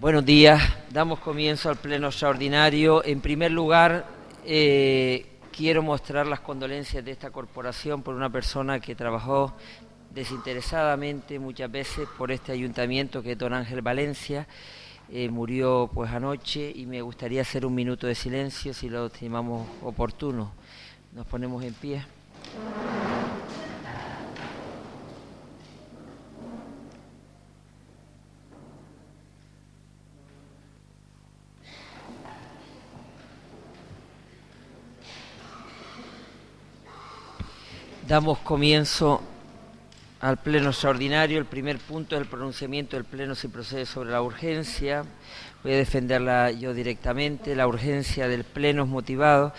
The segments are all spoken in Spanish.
Buenos días, damos comienzo al pleno extraordinario. En primer lugar, eh, quiero mostrar las condolencias de esta corporación por una persona que trabajó desinteresadamente muchas veces por este ayuntamiento que es don Ángel Valencia. Eh, murió pues anoche y me gustaría hacer un minuto de silencio si lo estimamos oportuno. Nos ponemos en pie. Damos comienzo al pleno extraordinario. El primer punto es el pronunciamiento del pleno si procede sobre la urgencia. Voy a defenderla yo directamente. La urgencia del pleno es motivado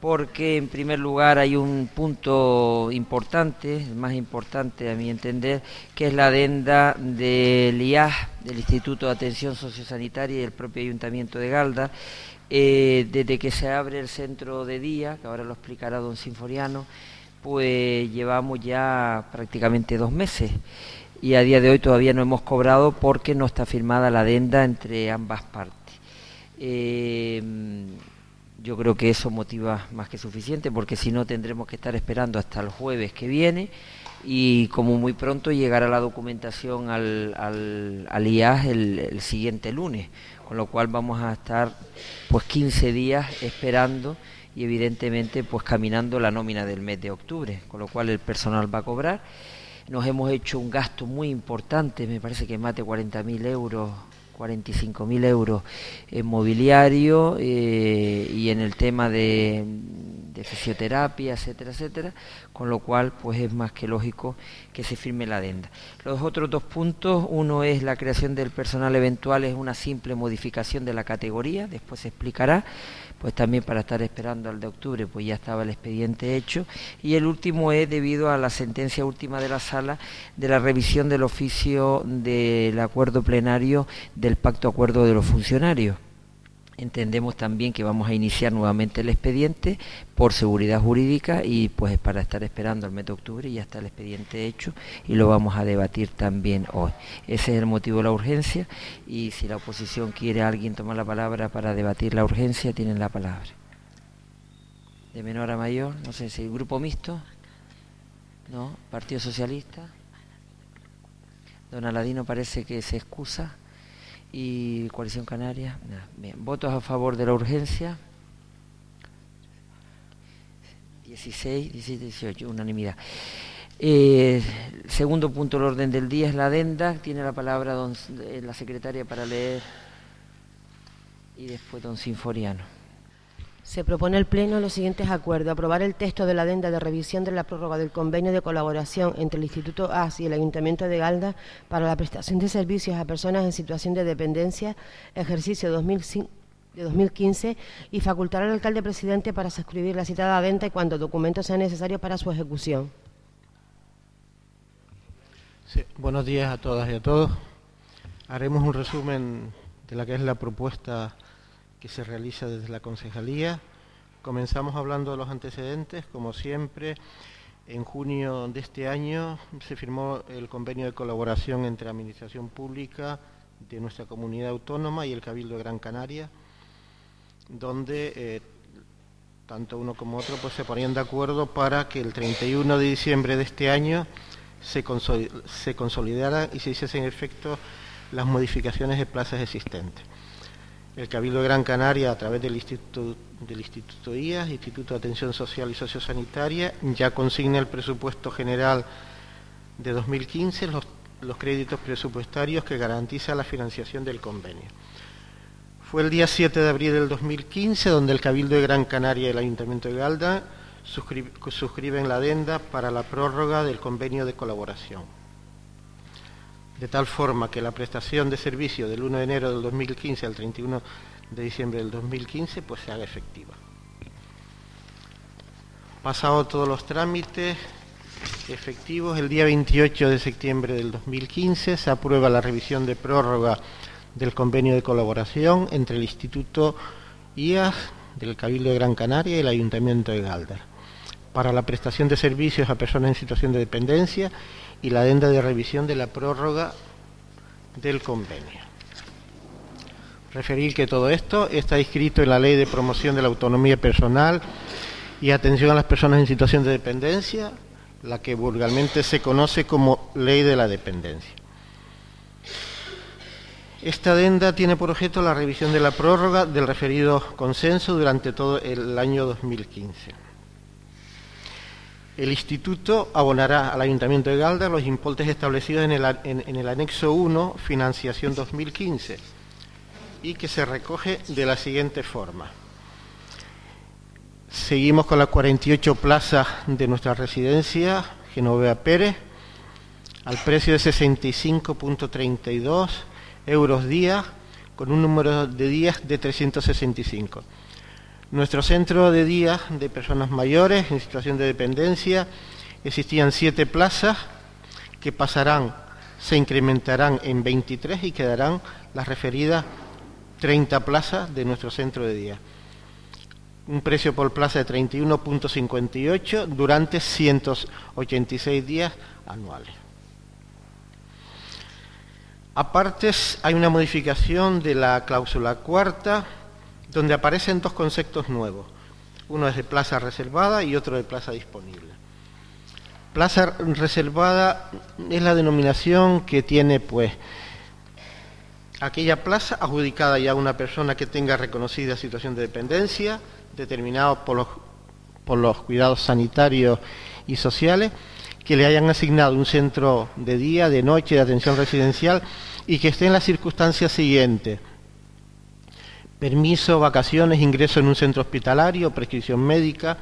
porque en primer lugar hay un punto importante, el más importante a mi entender, que es la adenda del IAS, del Instituto de Atención Sociosanitaria y del propio Ayuntamiento de Galda, eh, desde que se abre el centro de día, que ahora lo explicará don Sinforiano, pues llevamos ya prácticamente dos meses y a día de hoy todavía no hemos cobrado porque no está firmada la adenda entre ambas partes. Eh, yo creo que eso motiva más que suficiente porque si no tendremos que estar esperando hasta el jueves que viene y como muy pronto llegará la documentación al, al, IAS el, siguiente lunes, con lo cual vamos a estar pues 15 días esperando y evidentemente pues caminando la nómina del mes de octubre, con lo cual el personal va a cobrar. Nos hemos hecho un gasto muy importante, me parece que más de 40.000 euros 45.000 euros en mobiliario eh, y en el tema de, de, fisioterapia, etcétera, etcétera, con lo cual pues es más que lógico que se firme la adenda. Los otros dos puntos, uno es la creación del personal eventual, es una simple modificación de la categoría, después se explicará pues también para estar esperando al de octubre, pues ya estaba el expediente hecho. Y el último es debido a la sentencia última de la sala de la revisión del oficio del acuerdo plenario del pacto acuerdo de los funcionarios. Entendemos también que vamos a iniciar nuevamente el expediente por seguridad jurídica y pues para estar esperando el mes de octubre ya está el expediente hecho y lo vamos a debatir también hoy. Ese es el motivo de la urgencia y si la oposición quiere alguien tomar la palabra para debatir la urgencia, tienen la palabra. De menor a mayor, no sé si grupo mixto, ¿no? Partido Socialista. Don Aladino parece que se excusa y Coalición Canaria. Bien, votos a favor de la urgencia. 16, 17, 18, unanimidad. Eh, segundo punto del orden del día es la adenda. Tiene la palabra eh, la secretaria para leer y después don Sinforiano. Se propone el Pleno los siguientes acuerdos. Aprobar el texto de la adenda de revisión de la prórroga del convenio de colaboración entre el Instituto AS y el Ayuntamiento de Galda para la prestación de servicios a personas en situación de dependencia, ejercicio 2005 de 2015 y facultar al alcalde presidente para suscribir la citada adenda y cuando documentos sean necesarios para su ejecución. buenos días a todas y a todos. Haremos un resumen de la que es la propuesta se realiza desde la concejalía. Comenzamos hablando de los antecedentes, como siempre. En junio de este año se firmó el convenio de colaboración entre la Administración Pública de nuestra comunidad autónoma y el Cabildo de Gran Canaria, donde eh, tanto uno como otro pues, se ponían de acuerdo para que el 31 de diciembre de este año se, se consolidaran y se hiciesen efecto las modificaciones de plazas existentes. El Cabildo de Gran Canaria, a través del Instituto, Instituto IAS, Instituto de Atención Social y Sociosanitaria, ya consigna el presupuesto general de 2015, los, los créditos presupuestarios que garantiza la financiación del convenio. Fue el día 7 de abril del 2015 donde el Cabildo de Gran Canaria y el Ayuntamiento de Galda suscriben la adenda para la prórroga del convenio de colaboración. De tal forma que la prestación de servicio del 1 de enero del 2015 al 31 de diciembre del 2015 pues se haga efectiva. Pasado todos los trámites efectivos, el día 28 de septiembre del 2015 se aprueba la revisión de prórroga del convenio de colaboración entre el Instituto IAS del Cabildo de Gran Canaria y el Ayuntamiento de Galder para la prestación de servicios a personas en situación de dependencia y la adenda de revisión de la prórroga del convenio. Referir que todo esto está inscrito en la Ley de Promoción de la Autonomía Personal y Atención a las Personas en Situación de Dependencia, la que vulgarmente se conoce como Ley de la Dependencia. Esta adenda tiene por objeto la revisión de la prórroga del referido consenso durante todo el año 2015. El Instituto abonará al Ayuntamiento de Galda los importes establecidos en el, en el anexo 1, financiación 2015 y que se recoge de la siguiente forma. Seguimos con las 48 plazas de nuestra residencia, Genovea Pérez, al precio de 65.32 euros día, con un número de días de 365. Nuestro centro de día de personas mayores en situación de dependencia existían siete plazas que pasarán, se incrementarán en 23 y quedarán las referidas 30 plazas de nuestro centro de día. Un precio por plaza de 31.58 durante 186 días anuales. Aparte, hay una modificación de la cláusula cuarta, donde aparecen dos conceptos nuevos. Uno es de plaza reservada y otro de plaza disponible. Plaza reservada es la denominación que tiene, pues, aquella plaza adjudicada ya a una persona que tenga reconocida situación de dependencia, determinada por los, por los cuidados sanitarios y sociales, que le hayan asignado un centro de día, de noche, de atención residencial y que esté en las circunstancias siguientes. Permiso, vacaciones, ingreso en un centro hospitalario, prescripción médica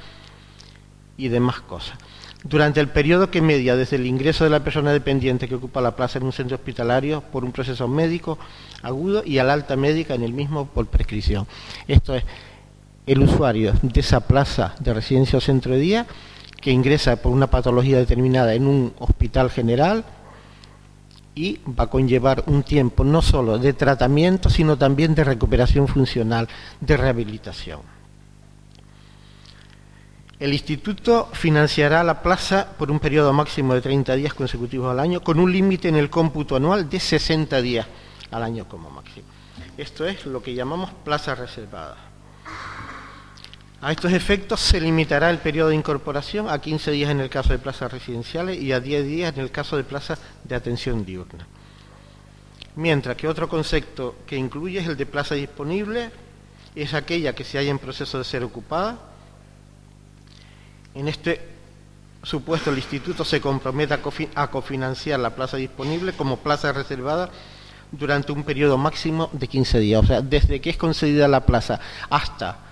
y demás cosas durante el periodo que media desde el ingreso de la persona dependiente que ocupa la plaza en un centro hospitalario por un proceso médico agudo y al alta médica en el mismo por prescripción. Esto es el usuario de esa plaza de residencia o centro de día que ingresa por una patología determinada en un hospital general y va a conllevar un tiempo no solo de tratamiento, sino también de recuperación funcional, de rehabilitación. El instituto financiará la plaza por un periodo máximo de 30 días consecutivos al año, con un límite en el cómputo anual de 60 días al año como máximo. Esto es lo que llamamos plaza reservada. A estos efectos se limitará el periodo de incorporación a 15 días en el caso de plazas residenciales y a 10 días en el caso de plazas de atención diurna. Mientras que otro concepto que incluye es el de plaza disponible, es aquella que se haya en proceso de ser ocupada en este supuesto, el instituto se compromete a cofinanciar la plaza disponible como plaza reservada durante un periodo máximo de 15 días. O sea, desde que es concedida la plaza hasta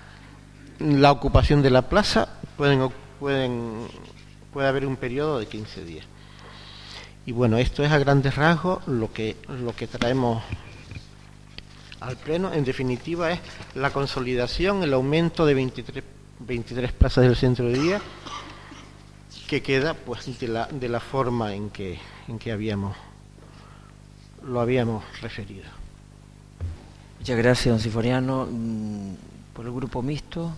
la ocupación de la plaza, pueden, pueden, puede haber un periodo de 15 días. Y bueno, esto es a grandes rasgos lo que, lo que traemos al Pleno. En definitiva, es la consolidación, el aumento de 23 23 plazas del centro de día, que queda pues de la, de la forma en que, en que habíamos lo habíamos referido. Muchas gracias, don Siforiano. Por el grupo mixto,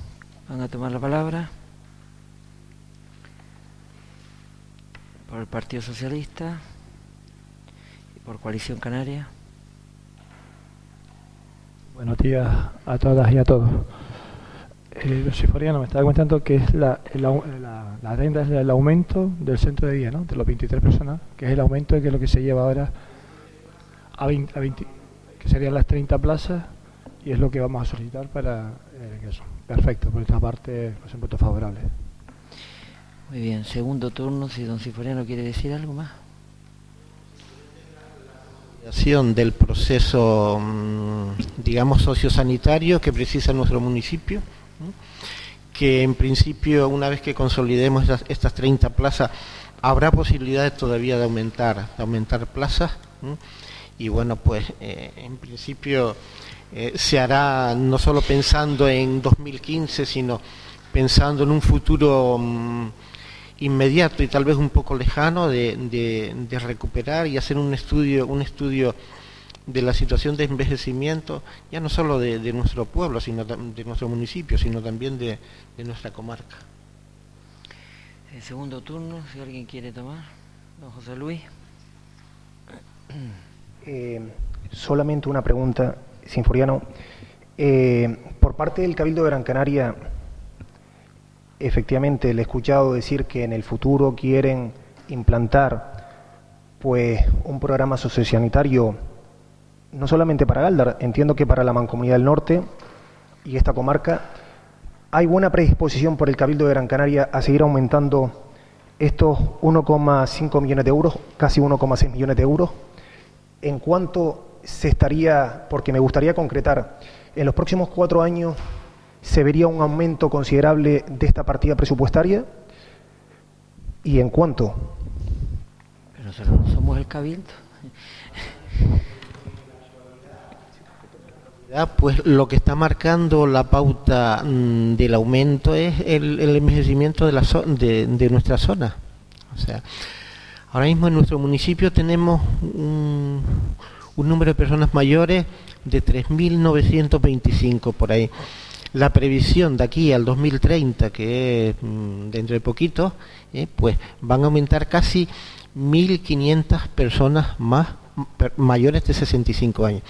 van a tomar la palabra. Por el Partido Socialista y por Coalición Canaria. Buenos días a todas y a todos eh, Siforiano me estaba comentando que es la, la, la, renta es el aumento del centro de día, ¿no? De los 23 personas, que es el aumento que es lo que se lleva ahora a 20, a 20 que serían las 30 plazas y es lo que vamos a solicitar para eh, eso. Perfecto, por esta parte pues un voto favorable. Muy bien, segundo turno, si don Siforiano quiere decir algo más. del proceso, mm, digamos, sociosanitario que precisa nuestro municipio que en principio una vez que consolidemos estas, 30 plazas habrá posibilidades todavía de aumentar, de aumentar plazas y bueno, pues eh, en principio eh, se hará no solo pensando en 2015, sino pensando en un futuro mm, inmediato y tal vez un poco lejano de, de, recuperar y hacer un estudio, un estudio de la situación de envejecimiento, ya no solo de, de nuestro pueblo, sino de nuestro municipio, sino también de, de nuestra comarca. El segundo turno, si alguien quiere tomar. Don José Luis. Eh, solamente una pregunta, Sinforiano. Eh, por parte del Cabildo de Gran Canaria, efectivamente le he escuchado decir que en el futuro quieren implantar pues un programa sociosanitario no solamente para Galdar, entiendo que para la Mancomunidad del Norte y esta comarca. ¿Hay buena predisposición por el Cabildo de Gran Canaria a seguir aumentando estos 1,5 millones de euros, casi 1,6 millones de euros? ¿En cuánto se estaría, porque me gustaría concretar, en los próximos cuatro años se vería un aumento considerable de esta partida presupuestaria? ¿Y en cuánto? Pero nosotros no somos el Cabildo. Pues lo que está marcando la pauta mm, del aumento es el, envejecimiento de, la de, nuestra zona. O sea, ahora mismo en nuestro municipio tenemos un, número de personas mayores de 3.925 por ahí. La previsión de aquí al 2030, que es mm, dentro de poquito, eh, pues van a aumentar casi 1.500 personas más mayores de 65 años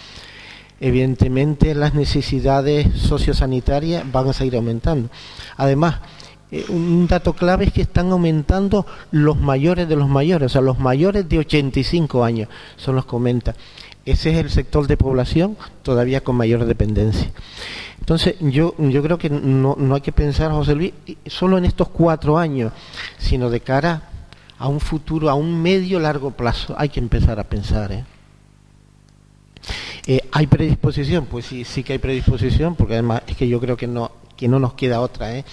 evidentemente las necesidades sociosanitarias van a seguir aumentando. Además, eh, un dato clave es que están aumentando los mayores de los mayores, o sea, los mayores de 85 años son los que aumentan. Ese es el sector de población todavía con mayor dependencia. Entonces, yo, yo creo que no, no hay que pensar, José Luis, solo en estos cuatro años, sino de cara a un futuro, a un medio largo plazo. Hay que empezar a pensar. ¿eh? Eh, ¿Hay predisposición? Pues sí, sí que hay predisposición, porque además es que yo creo que no, que no nos queda otra, ¿eh?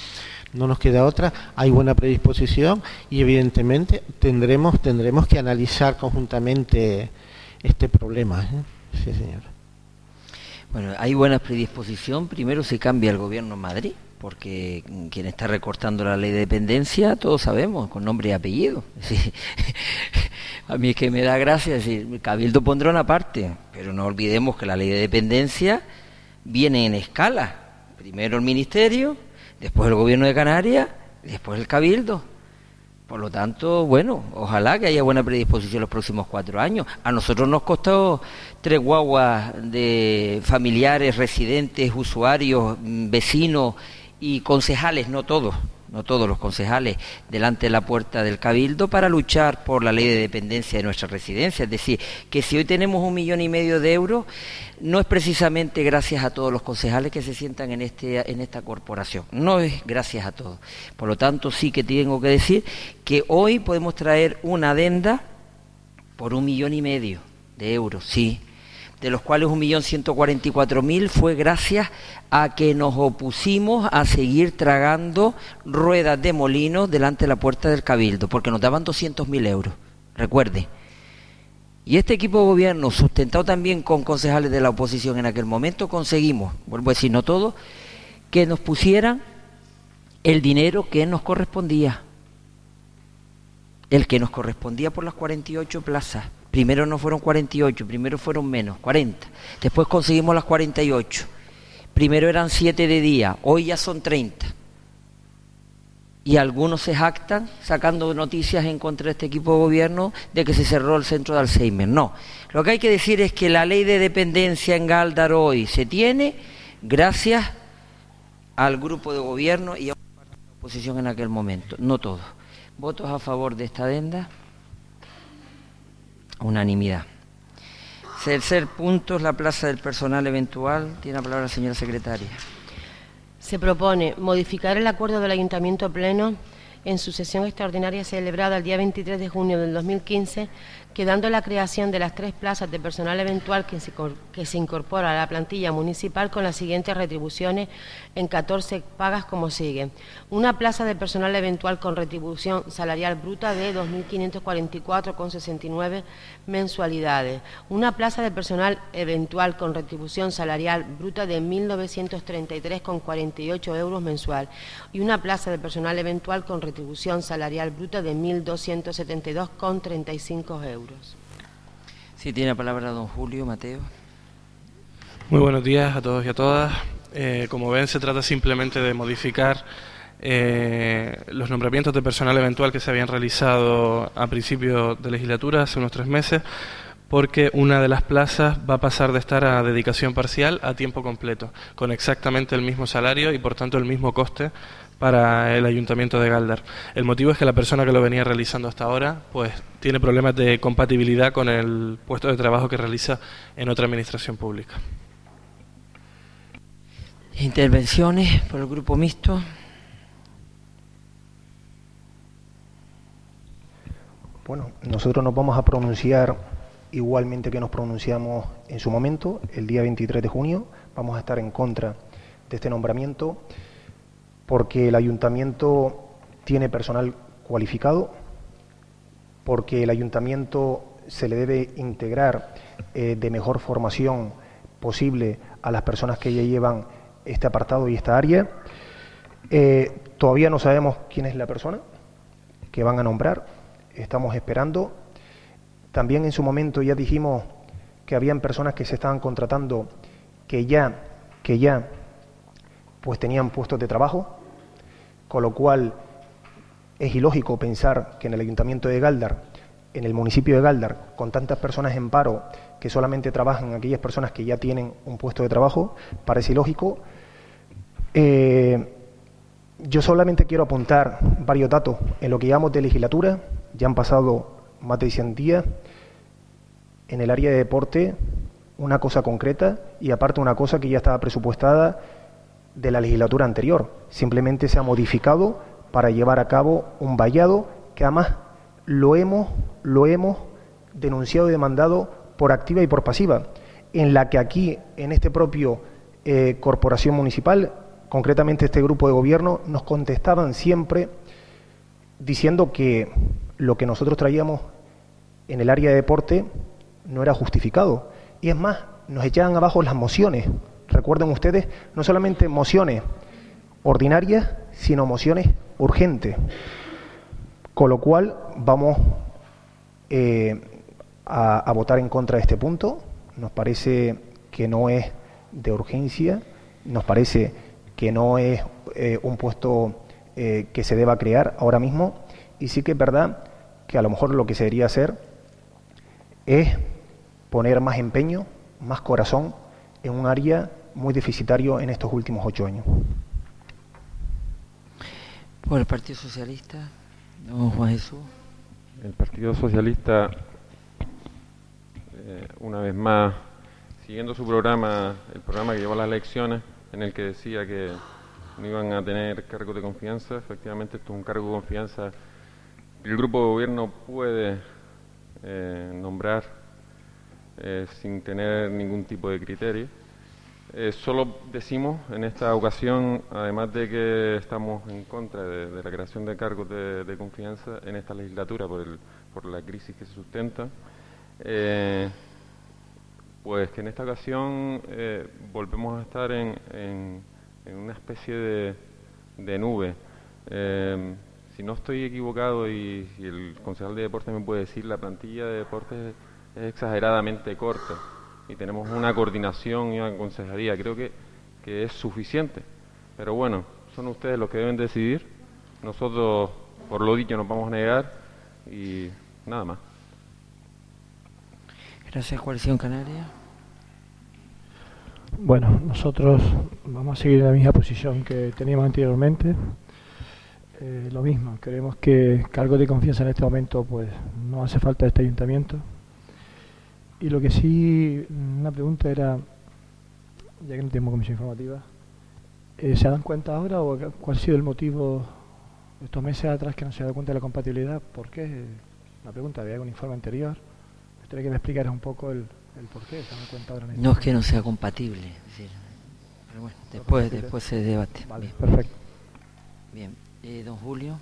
No nos queda otra, hay buena predisposición y evidentemente tendremos, tendremos que analizar conjuntamente este problema. ¿eh? Sí, señor. Bueno, hay buena predisposición. Primero se cambia el gobierno en Madrid, porque quien está recortando la ley de dependencia, todos sabemos, con nombre y apellido. a mí es que me da gracia decir, Cabildo pondrá una parte, pero no olvidemos que la ley de dependencia viene en escala. Primero el Ministerio, después el Gobierno de Canarias, después el Cabildo. Por lo tanto, bueno, ojalá que haya buena predisposición los próximos cuatro años. A nosotros nos costó tres guaguas de familiares, residentes, usuarios, vecinos y concejales, no todos, no todos los concejales, delante de la puerta del Cabildo para luchar por la ley de dependencia de nuestra residencia. Es decir, que si hoy tenemos un millón y medio de euros, no es precisamente gracias a todos los concejales que se sientan en, este, en esta corporación, no es gracias a todos. Por lo tanto, sí que tengo que decir que hoy podemos traer una adenda por un millón y medio de euros, sí, de los cuales un millón ciento cuarenta y cuatro mil fue gracias a que nos opusimos a seguir tragando ruedas de molino delante de la puerta del cabildo, porque nos daban doscientos mil euros, recuerde. Y este equipo de gobierno, sustentado también con concejales de la oposición en aquel momento, conseguimos, vuelvo a decir, no todo, que nos pusieran el dinero que nos correspondía, el que nos correspondía por las 48 plazas. Primero no fueron 48, primero fueron menos, 40. Después conseguimos las 48. Primero eran 7 de día, hoy ya son 30. Y algunos se jactan sacando noticias en contra de este equipo de gobierno de que se cerró el centro de Alzheimer. No, lo que hay que decir es que la ley de dependencia en Galdar hoy se tiene gracias al grupo de gobierno y a la oposición en aquel momento, no todos. ¿Votos a favor de esta adenda? Unanimidad. Tercer punto es la plaza del personal eventual. Tiene la palabra la señora secretaria. Se propone modificar el acuerdo del Ayuntamiento Pleno en su sesión extraordinaria celebrada el día 23 de junio del 2015, quedando la creación de las tres plazas de personal eventual que se, que incorpora a la plantilla municipal con las siguientes retribuciones en 14 pagas como sigue. Una plaza de personal eventual con retribución salarial bruta de 2.544,69 mensualidades. Una plaza de personal eventual con retribución salarial bruta de 1.933,48 euros mensual. Y una plaza de personal eventual con retribución salarial bruta de 1.272,35 euros. Sí, tiene la palabra don Julio Mateo. Muy buenos días a todos y a todas. Eh, como ven, se trata simplemente de modificar eh, los nombramientos de personal eventual que se habían realizado a principio de legislatura, hace unos tres meses, porque una de las plazas va a pasar de estar a dedicación parcial a tiempo completo, con exactamente el mismo salario y por tanto el mismo coste para el ayuntamiento de Galdar. El motivo es que la persona que lo venía realizando hasta ahora pues tiene problemas de compatibilidad con el puesto de trabajo que realiza en otra administración pública. Intervenciones por el grupo mixto. Bueno, nosotros nos vamos a pronunciar igualmente que nos pronunciamos en su momento, el día 23 de junio. Vamos a estar en contra de este nombramiento porque el ayuntamiento tiene personal cualificado, porque el ayuntamiento se le debe integrar eh, de mejor formación posible a las personas que ya llevan este apartado y esta área. Eh, todavía no sabemos quién es la persona que van a nombrar, estamos esperando. También en su momento ya dijimos que habían personas que se estaban contratando que ya, que ya pues tenían puestos de trabajo, con lo cual es ilógico pensar que en el ayuntamiento de Galdar, en el municipio de Galdar, con tantas personas en paro que solamente trabajan aquellas personas que ya tienen un puesto de trabajo, parece ilógico. Eh, yo solamente quiero apuntar varios datos. En lo que llamamos de legislatura, ya han pasado más de 100 días. En el área de deporte, una cosa concreta y aparte una cosa que ya estaba presupuestada de la legislatura anterior. Simplemente se ha modificado para llevar a cabo un vallado que además lo hemos, lo hemos denunciado y demandado por activa y por pasiva, en la que aquí, en este propio eh, corporación municipal, concretamente este grupo de gobierno, nos contestaban siempre diciendo que lo que nosotros traíamos en el área de deporte no era justificado. Y es más, nos echaban abajo las mociones recuerden ustedes, no solamente mociones ordinarias, sino mociones urgentes. Con lo cual vamos eh, a, votar en contra de este punto. Nos parece que no es de urgencia, nos parece que no es eh, un puesto eh, que se deba crear ahora mismo y sí que es verdad que a lo mejor lo que se debería hacer es poner más empeño, más corazón en un área muy deficitario en estos últimos ocho años. Por el Partido Socialista, don Juan Jesús. El Partido Socialista, eh, una vez más, siguiendo su programa, el programa que llevó a las elecciones, en el que decía que no iban a tener cargo de confianza, efectivamente esto es un cargo de confianza que el grupo de gobierno puede eh, nombrar eh, sin tener ningún tipo de criterio eh, solo decimos en esta ocasión, además de que estamos en contra de, la creación de cargos de, confianza en esta legislatura por, el, por la crisis que se sustenta, eh, pues que en esta ocasión eh, volvemos a estar en, en, una especie de, de nube. si no estoy equivocado y si el concejal de deportes me puede decir, la plantilla de deportes es exageradamente corta y tenemos una coordinación y una consejería. Creo que, que es suficiente. Pero bueno, son ustedes los que deben decidir. Nosotros, por lo dicho, nos vamos a negar y nada más. Gracias, Coalición Canaria. Bueno, nosotros vamos a seguir en la misma posición que teníamos anteriormente. Eh, lo mismo, creemos que cargo de confianza en este momento pues no hace falta este ayuntamiento. Y lo que sí, una pregunta era, ya que no tenemos comisión informativa, eh, ¿se dan cuenta ahora o cuál ha sido el motivo estos meses atrás que no se ha dado cuenta de la compatibilidad, ¿por qué? La pregunta, había un informe anterior. Me gustaría que me explicaras un poco el, el por qué se cuenta ahora No es que no sea compatible, pero bueno, después, después se debate. Vale, perfecto. Bien, eh, don Julio.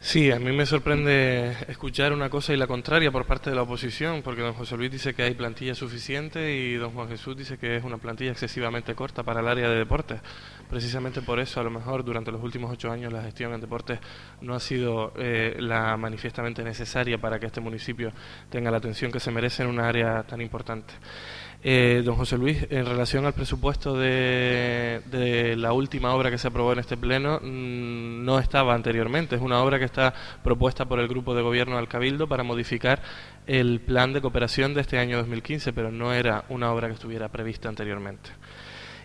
Sí, a mí me sorprende escuchar una cosa y la contraria por parte de la oposición, porque don José Luis dice que hay plantilla suficiente y don Juan Jesús dice que es una plantilla excesivamente corta para el área de deportes. Precisamente por eso, a lo mejor durante los últimos ocho años la gestión en deportes no ha sido eh, la manifiestamente necesaria para que este municipio tenga la atención que se merece en una área tan importante. Eh, don José Luis, en relación al presupuesto de, la última obra que se aprobó en este pleno, mm, no estaba anteriormente. Es una obra que está propuesta por el Grupo de Gobierno del Cabildo para modificar el plan de cooperación de este año 2015, pero no era una obra que estuviera prevista anteriormente.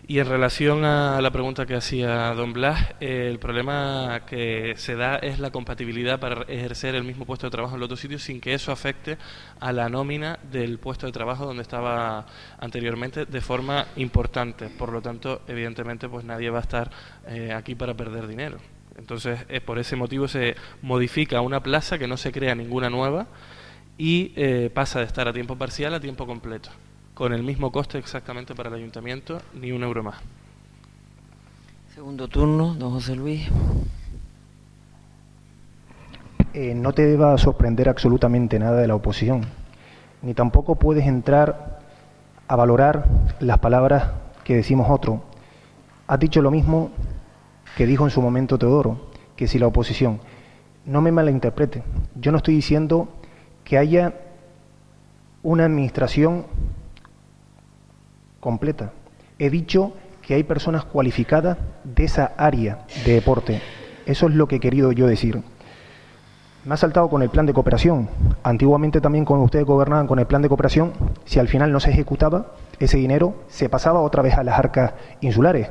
Y en relación a la pregunta que hacía don Blas, el problema que se da es la compatibilidad para ejercer el mismo puesto de trabajo en los otros sitios sin que eso afecte a la nómina del puesto de trabajo donde estaba anteriormente de forma importante. Por lo tanto, evidentemente, pues nadie va a estar eh, aquí para perder dinero. Entonces, es por ese motivo se modifica una plaza que no se crea ninguna nueva y eh, pasa de estar a tiempo parcial a tiempo completo con el mismo coste exactamente para el ayuntamiento, ni un euro más. Segundo turno, don José Luis. Eh, no te deba sorprender absolutamente nada de la oposición, ni tampoco puedes entrar a valorar las palabras que decimos otro. Has dicho lo mismo que dijo en su momento Teodoro, que si la oposición, no me malinterprete, yo no estoy diciendo que haya una administración completa. He dicho que hay personas cualificadas de esa área de deporte. Eso es lo que he querido yo decir. Me ha saltado con el plan de cooperación. Antiguamente también cuando ustedes gobernaban con el plan de cooperación, si al final no se ejecutaba, ese dinero se pasaba otra vez a las arcas insulares.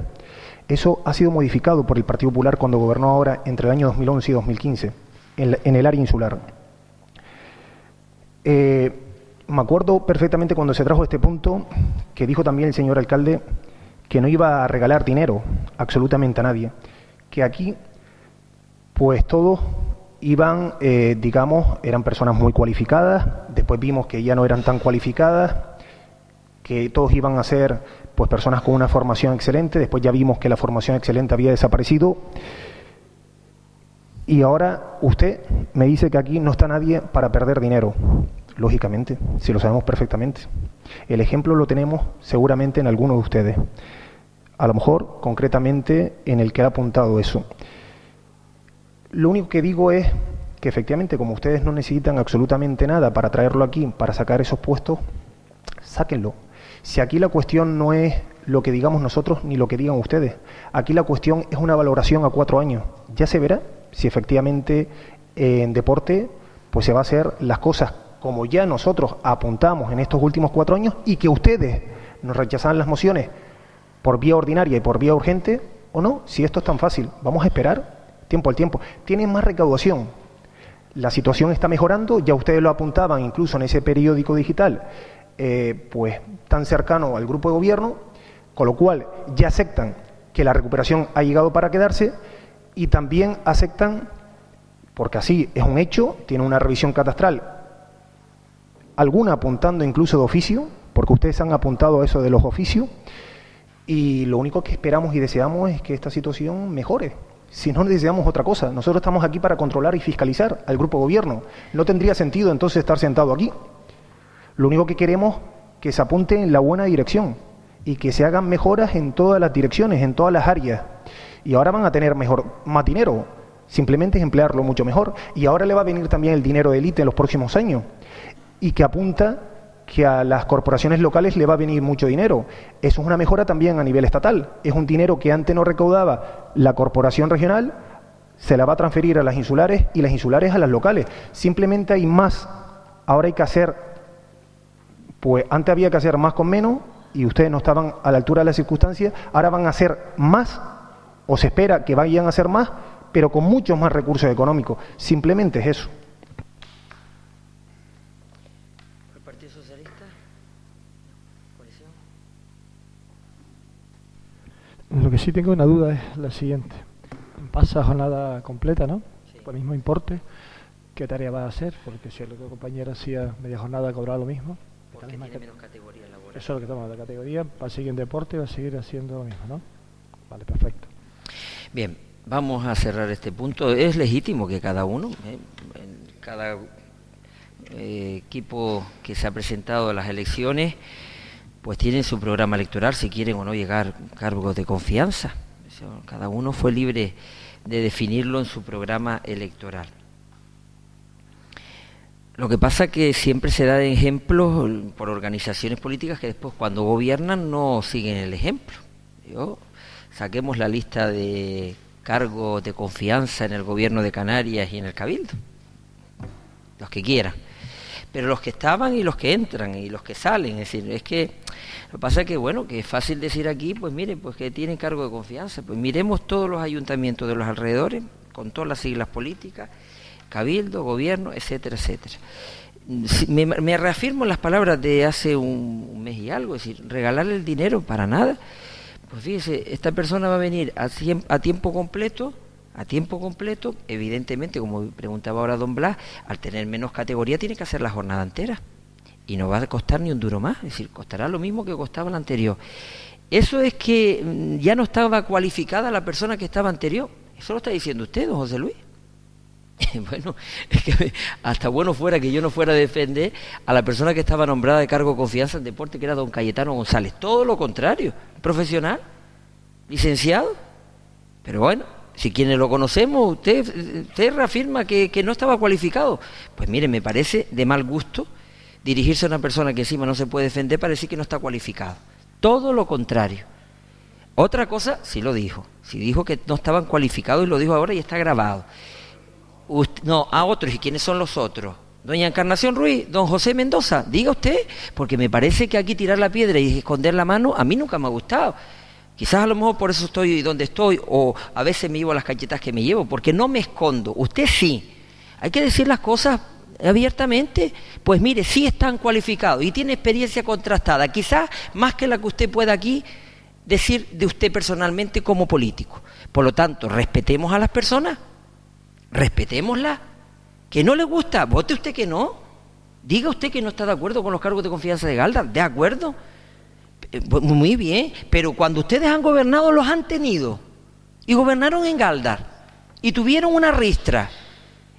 Eso ha sido modificado por el Partido Popular cuando gobernó ahora entre el año 2011 y 2015 en, el área insular. Eh, me acuerdo perfectamente cuando se trajo este punto que dijo también el señor alcalde que no iba a regalar dinero absolutamente a nadie, que aquí pues todos iban, eh, digamos, eran personas muy cualificadas, después vimos que ya no eran tan cualificadas, que todos iban a ser pues personas con una formación excelente, después ya vimos que la formación excelente había desaparecido. Y ahora usted me dice que aquí no está nadie para perder dinero lógicamente, si lo sabemos perfectamente. El ejemplo lo tenemos seguramente en alguno de ustedes, a lo mejor concretamente en el que ha apuntado eso. Lo único que digo es que efectivamente, como ustedes no necesitan absolutamente nada para traerlo aquí, para sacar esos puestos, sáquenlo. Si aquí la cuestión no es lo que digamos nosotros ni lo que digan ustedes, aquí la cuestión es una valoración a cuatro años. Ya se verá si efectivamente en deporte pues se va a hacer las cosas como ya nosotros apuntamos en estos últimos cuatro años y que ustedes nos rechazan las mociones por vía ordinaria y por vía urgente, o no, si esto es tan fácil, vamos a esperar tiempo al tiempo. Tienen más recaudación, la situación está mejorando, ya ustedes lo apuntaban incluso en ese periódico digital, eh, pues tan cercano al grupo de gobierno, con lo cual ya aceptan que la recuperación ha llegado para quedarse y también aceptan, porque así es un hecho, tiene una revisión catastral alguna apuntando incluso de oficio, porque ustedes han apuntado a eso de los oficios, y lo único que esperamos y deseamos es que esta situación mejore. Si no deseamos otra cosa, nosotros estamos aquí para controlar y fiscalizar al grupo gobierno. No tendría sentido entonces estar sentado aquí. Lo único que queremos que se apunte en la buena dirección y que se hagan mejoras en todas las direcciones, en todas las áreas. Y ahora van a tener mejor, más dinero. Simplemente es emplearlo mucho mejor. Y ahora le va a venir también el dinero de élite en los próximos años y que apunta que a las corporaciones locales le va a venir mucho dinero. Eso es una mejora también a nivel estatal. Es un dinero que antes no recaudaba la corporación regional, se la va a transferir a las insulares y las insulares a las locales. Simplemente hay más. Ahora hay que hacer, pues antes había que hacer más con menos y ustedes no estaban a la altura de las circunstancias, ahora van a hacer más o se espera que vayan a hacer más, pero con muchos más recursos económicos. Simplemente es eso. Lo que sí tengo una duda es la siguiente. pasa jornada completa, ¿no? Por el mismo importe, ¿qué tarea va a hacer? Porque si el otro compañero hacía media jornada, cobraba lo mismo. Porque tiene menos categoría laboral. Eso es lo que estamos de categoría, va a seguir en deporte y va a seguir haciendo lo mismo, ¿no? Vale, perfecto. Bien, vamos a cerrar este punto. Es legítimo que cada uno, eh, en cada eh, equipo que se ha presentado a las elecciones, pues tienen su programa electoral si quieren o no llegar cargos de confianza. cada uno fue libre de definirlo en su programa electoral. Lo que pasa que siempre se da ejemplos por organizaciones políticas que después cuando gobiernan no siguen el ejemplo. saquemos la lista de cargos de confianza en el gobierno de Canarias y en el Cabildo, los que quieran pero los que estaban y los que entran y los que salen, es decir, es que lo que pasa es que bueno, que es fácil decir aquí, pues mire, pues que tienen cargo de confianza, pues miremos todos los ayuntamientos de los alrededores con todas las siglas políticas, cabildo, gobierno, etcétera, etcétera. Me, reafirmo las palabras de hace un, mes y algo, es decir, regalarle el dinero para nada. Pues fíjese, esta persona va a venir a tiempo completo a tiempo completo, evidentemente, como preguntaba ahora don Blas, al tener menos categoría tiene que hacer la jornada entera. Y no va a costar ni un duro más, es decir, costará lo mismo que costaba la anterior. Eso es que mm, ya no estaba cualificada la persona que estaba anterior. Eso lo está diciendo usted, don José Luis. bueno, es que hasta bueno fuera que yo no fuera a defender a la persona que estaba nombrada de cargo de confianza en deporte, que era don Cayetano González. Todo lo contrario, profesional, licenciado. Pero bueno, si quienes lo conocemos, usted, usted reafirma que, no estaba cualificado. Pues mire, me parece de mal gusto dirigirse a una persona que encima no se puede defender para decir que no está cualificado. Todo lo contrario. Otra cosa, sí lo dijo. Si dijo que no estaban cualificados y lo dijo ahora y está grabado. no, a otros. ¿Y quiénes son los otros? Doña Encarnación Ruiz, don José Mendoza, diga usted, porque me parece que aquí tirar la piedra y esconder la mano a mí nunca me ha gustado. Quizás a lo mejor por eso estoy donde estoy o a veces me llevo las cachetas que me llevo, porque no me escondo. Usted sí. Hay que decir las cosas abiertamente. Pues mire, sí están cualificados y tiene experiencia contrastada, quizás más que la que usted pueda aquí decir de usted personalmente como político. Por lo tanto, respetemos a las personas, respetémoslas. Que no le gusta, vote usted que no. Diga usted que no está de acuerdo con los cargos de confianza de Galda, ¿de acuerdo? Eh, muy bien, pero cuando ustedes han gobernado los han tenido. Y gobernaron en Galdar. Y tuvieron una ristra.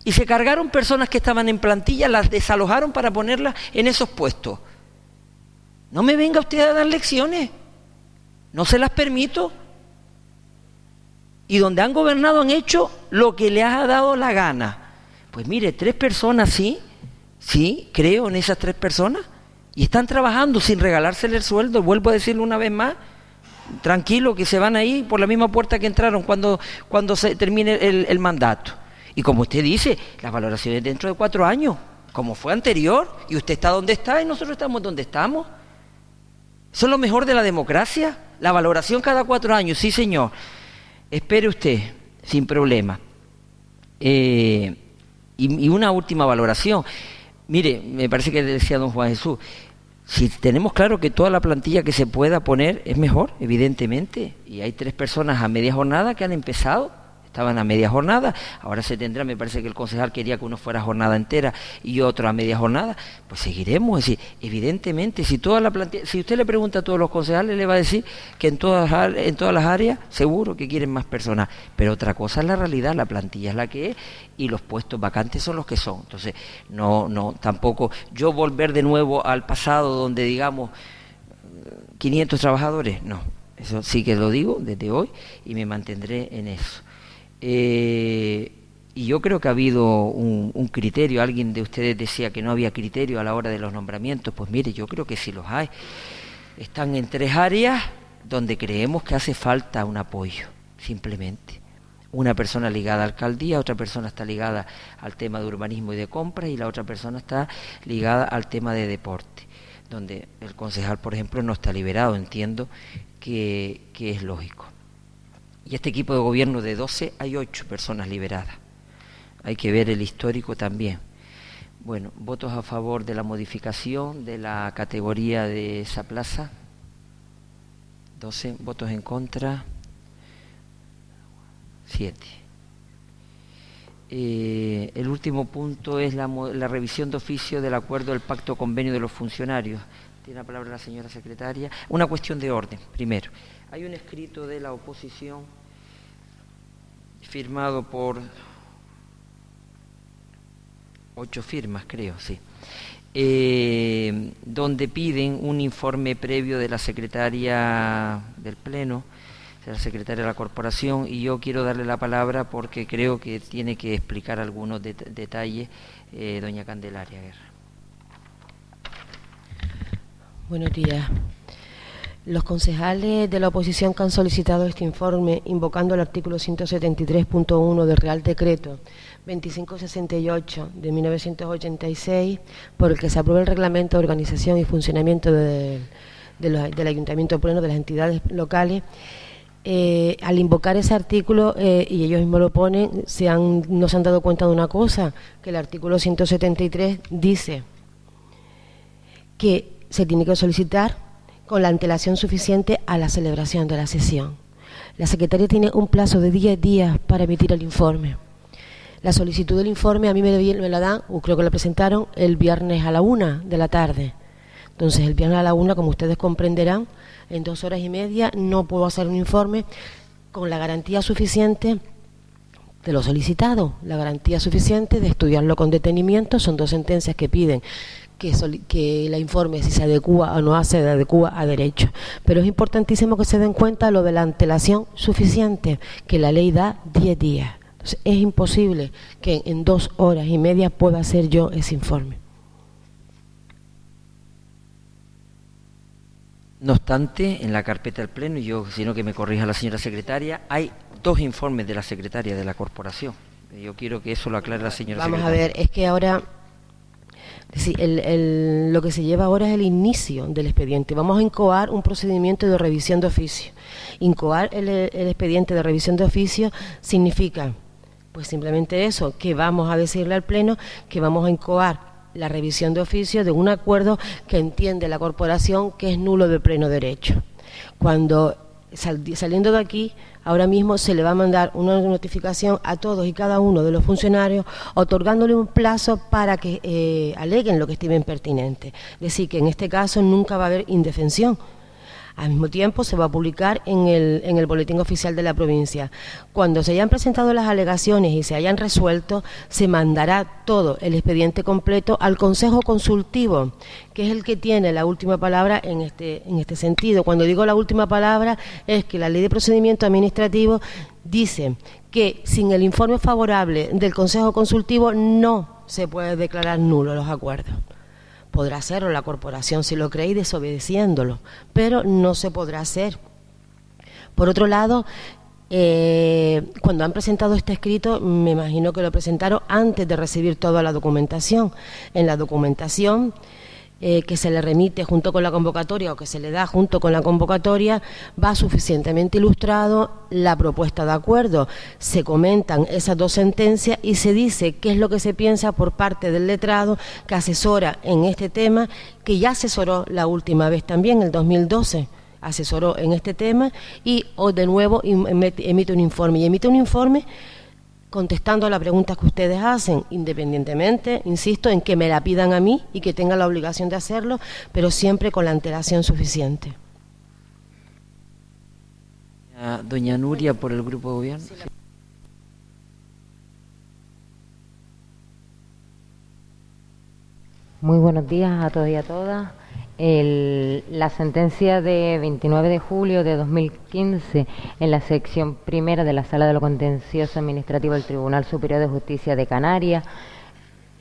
Y se cargaron personas que estaban en plantilla, las desalojaron para ponerlas en esos puestos. No me venga usted a dar lecciones. No se las permito. Y donde han gobernado han hecho lo que les ha dado la gana. Pues mire, tres personas, sí, sí, creo en esas tres personas. Y están trabajando sin regalársele el sueldo, vuelvo a decirlo una vez más, tranquilo que se van ahí por la misma puerta que entraron cuando, cuando se termine el, mandato. Y como usted dice, las valoraciones dentro de cuatro años, como fue anterior, y usted está donde está y nosotros estamos donde estamos. Eso es lo mejor de la democracia, la valoración cada cuatro años, sí señor. Espere usted, sin problema. Eh, y una última valoración. Mire, me parece que decía don Juan Jesús, si tenemos claro que toda la plantilla que se pueda poner es mejor, evidentemente, y hay tres personas a media jornada que han empezado estaban a media jornada, ahora se tendrá, me parece que el concejal quería que uno fuera jornada entera y otro a media jornada, pues seguiremos, es decir, evidentemente, si toda la si usted le pregunta a todos los concejales, le va a decir que en todas, en todas las áreas seguro que quieren más personas, pero otra cosa es la realidad, la plantilla es la que es y los puestos vacantes son los que son, entonces no, no, tampoco yo volver de nuevo al pasado donde digamos 500 trabajadores, no, eso sí que lo digo desde hoy y me mantendré en eso. Eh, y yo creo que ha habido un, criterio. Alguien de ustedes decía que no había criterio a la hora de los nombramientos. Pues mire, yo creo que sí los hay. Están en tres áreas donde creemos que hace falta un apoyo, simplemente. Una persona ligada a alcaldía, otra persona está ligada al tema de urbanismo y de compras y la otra persona está ligada al tema de deporte, donde el concejal, por ejemplo, no está liberado. Entiendo que es lógico. Y este equipo de gobierno de 12 hay 8 personas liberadas. Hay que ver el histórico también. Bueno, votos a favor de la modificación de la categoría de esa plaza. 12 votos en contra. 7. Eh, el último punto es la, la, revisión de oficio del acuerdo del pacto convenio de los funcionarios. Tiene la palabra la señora secretaria. Una cuestión de orden, primero. Hay un escrito de la oposición firmado por ocho firmas, creo, sí, eh, donde piden un informe previo de la secretaria del Pleno, de la secretaria de la Corporación, y yo quiero darle la palabra porque creo que tiene que explicar algunos detalles eh, doña Candelaria Guerra. Buenos días. Los concejales de la oposición que han solicitado este informe, invocando el artículo 173.1 del Real Decreto 2568 de 1986, por el que se aprueba el reglamento de organización y funcionamiento del Ayuntamiento Pleno de las entidades locales, eh, al invocar ese artículo, eh, y ellos mismos lo ponen, se han, no se han dado cuenta de una cosa, que el artículo 173 dice que se tiene que solicitar con la antelación suficiente a la celebración de la sesión. La Secretaría tiene un plazo de 10 días para emitir el informe. La solicitud del informe a mí me, la dan, o creo que la presentaron, el viernes a la una de la tarde. Entonces, el viernes a la una, como ustedes comprenderán, en dos horas y media no puedo hacer un informe con la garantía suficiente de lo solicitado, la garantía suficiente de estudiarlo con detenimiento. Son dos sentencias que piden que, que la informe si se adecua o no se adecua a derecho. Pero es importantísimo que se den cuenta lo de la antelación suficiente, que la ley da 10 días. Entonces, es imposible que en dos horas y media pueda hacer yo ese informe. No obstante, en la carpeta del Pleno, y yo, sino que me corrija la señora secretaria, hay dos informes de la secretaria de la corporación. Yo quiero que eso lo aclare la señora Vamos a ver, es que ahora lo que se lleva ahora es el inicio del expediente. Vamos a incoar un procedimiento de revisión de oficio. Incoar el, expediente de revisión de oficio significa, pues simplemente eso, que vamos a decirle al Pleno que vamos a incoar la revisión de oficio de un acuerdo que entiende la corporación que es nulo de pleno derecho. Cuando saliendo de aquí Ahora mismo se le va a mandar una notificación a todos y cada uno de los funcionarios otorgándole un plazo para que eh, aleguen lo que estimen pertinente. Es decir, que en este caso nunca va a haber indefensión al mismo tiempo se va a publicar en el, en el boletín oficial de la provincia. Cuando se hayan presentado las alegaciones y se hayan resuelto, se mandará todo el expediente completo al Consejo Consultivo, que es el que tiene la última palabra en este, en este sentido. Cuando digo la última palabra es que la ley de procedimiento administrativo dice que sin el informe favorable del Consejo Consultivo no se puede declarar nulo los acuerdos podrá hacerlo la corporación si lo cree y desobedeciéndolo, pero no se podrá hacer. Por otro lado, eh, cuando han presentado este escrito, me imagino que lo presentaron antes de recibir toda la documentación. En la documentación eh, que se le remite junto con la convocatoria o que se le da junto con la convocatoria va suficientemente ilustrado la propuesta de acuerdo. Se comentan esas dos sentencias y se dice qué es lo que se piensa por parte del letrado que asesora en este tema, que ya asesoró la última vez también, el 2012 asesoró en este tema y o de nuevo emite un informe. Y emite un informe contestando a la pregunta que ustedes hacen, independientemente, insisto, en que me la pidan a mí y que tenga la obligación de hacerlo, pero siempre con la antelación suficiente. Doña Nuria, por el Grupo de Gobierno. Muy buenos días a todos y a todas la sentencia de 29 de julio de 2015 en la sección primera de la Sala de lo Contencioso Administrativo del Tribunal Superior de Justicia de Canarias,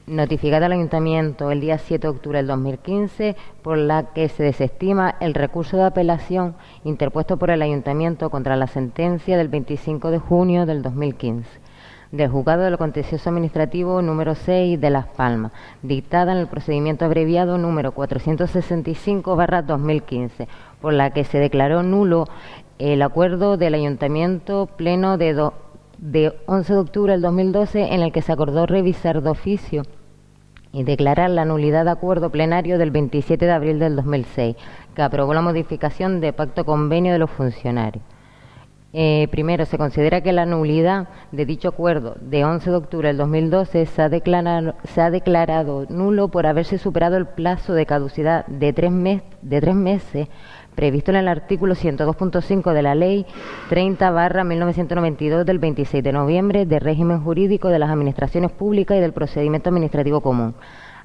notificada al Ayuntamiento el día 7 de octubre del 2015, por la que se desestima el recurso de apelación interpuesto por el Ayuntamiento contra la sentencia del 25 de junio del 2015 del Juzgado de lo Contencioso Administrativo número 6 de Las Palmas, dictada en el procedimiento abreviado número 465-2015, por la que se declaró nulo el acuerdo del Ayuntamiento Pleno de, de 11 de octubre del 2012 en el que se acordó revisar de oficio y declarar la nulidad de acuerdo plenario del 27 de abril del 2006, que aprobó la modificación de pacto convenio de los funcionarios Eh, primero, se considera que la nulidad de dicho acuerdo de 11 de octubre del 2012 se ha, declarado, se ha declarado nulo por haberse superado el plazo de caducidad de tres, de tres meses previsto en el artículo 102.5 de la Ley 30 1992 del 26 de noviembre de régimen jurídico de las administraciones públicas y del procedimiento administrativo común.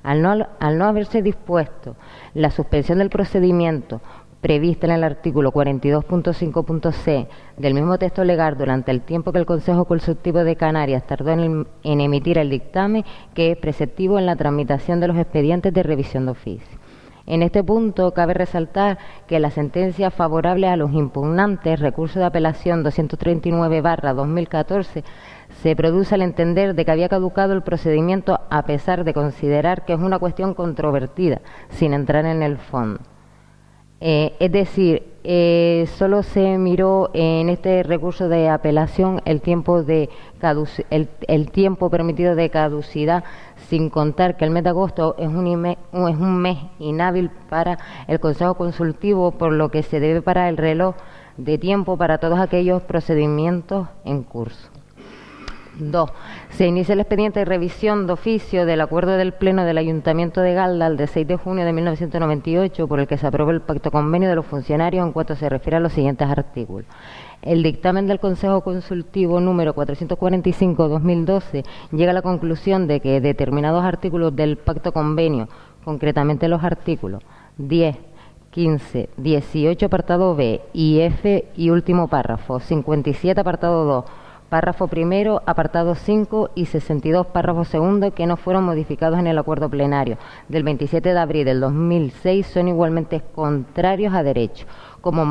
Al no, al no haberse dispuesto la suspensión del procedimiento prevista en el artículo 42.5.c del mismo texto legal durante el tiempo que el Consejo Consultivo de Canarias tardó en, en, emitir el dictamen que es preceptivo en la tramitación de los expedientes de revisión de oficio. En este punto cabe resaltar que la sentencia favorable a los impugnantes, recurso de apelación 239-2014, se produce al entender de que había caducado el procedimiento a pesar de considerar que es una cuestión controvertida, sin entrar en el fondo. Eh, es decir, eh, solo se miró en este recurso de apelación el tiempo, de el, tiempo permitido de caducidad, sin contar que el mes de agosto es un, es un mes inhábil para el Consejo Consultivo, por lo que se debe parar el reloj de tiempo para todos aquellos procedimientos en curso. 2. Se inicia el expediente de revisión de oficio del acuerdo del Pleno del Ayuntamiento de Galdal de 6 de junio de 1998 por el que se aprobó el pacto convenio de los funcionarios en cuanto se refiere a los siguientes artículos. El dictamen del Consejo Consultivo número 445-2012 llega a la conclusión de que determinados artículos del pacto convenio, concretamente los artículos 10, 15, 18 apartado B y F y último párrafo, 57 apartado 2, párrafo primero, apartado 5 y 62, párrafo segundo, que no fueron modificados en el acuerdo plenario del 27 de abril del 2006, son igualmente contrarios a derecho. Como,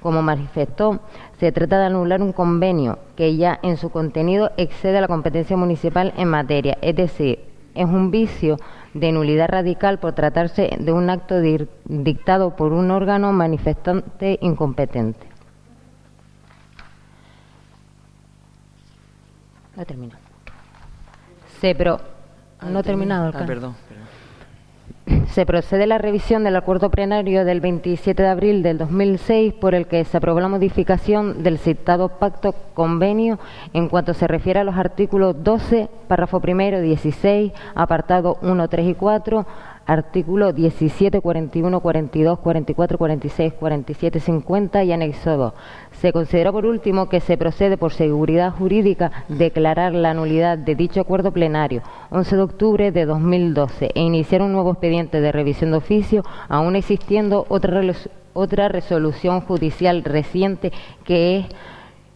como manifestó, se trata de anular un convenio que ya en su contenido excede la competencia municipal en materia, es decir, es un vicio de nulidad radical por tratarse de un acto dictado por un órgano manifestante incompetente. Ya termino. Se pro... Ah, no ha terminado el ah, can- perdón. Se procede a la revisión del acuerdo plenario del 27 de abril del 2006 por el que se aprobó la modificación del citado pacto convenio en cuanto se refiere a los artículos 12, párrafo primero, 16, apartado 1, 3 y 4, artículo 17, 41, 42, 44, 46, 47, 50 y anexo 2. Se considera por último que se procede por seguridad jurídica declarar la nulidad de dicho acuerdo plenario 11 de octubre de 2012 e iniciar un nuevo expediente de revisión de oficio, aún existiendo otra, otra resolución judicial reciente que es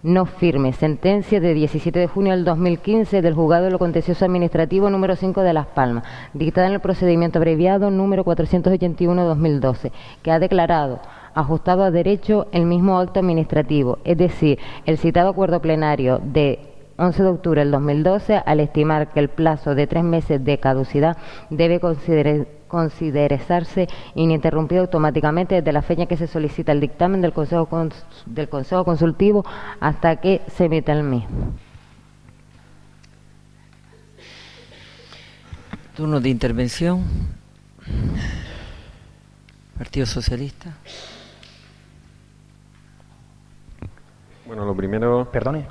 no firme. Sentencia de 17 de junio del 2015 del Juzgado de lo Contencioso Administrativo número 5 de Las Palmas, dictada en el procedimiento abreviado número 481-2012, que ha declarado ajustado a derecho el mismo acto administrativo, es decir, el citado acuerdo plenario de 11 de octubre del 2012, al estimar que el plazo de tres meses de caducidad debe considerar considerarse ininterrumpido automáticamente desde la fecha que se solicita el dictamen del Consejo, Cons- del Consejo Consultivo hasta que se emita el mismo. Turno de intervención. Partido Socialista. Bueno, lo primero, Perdone.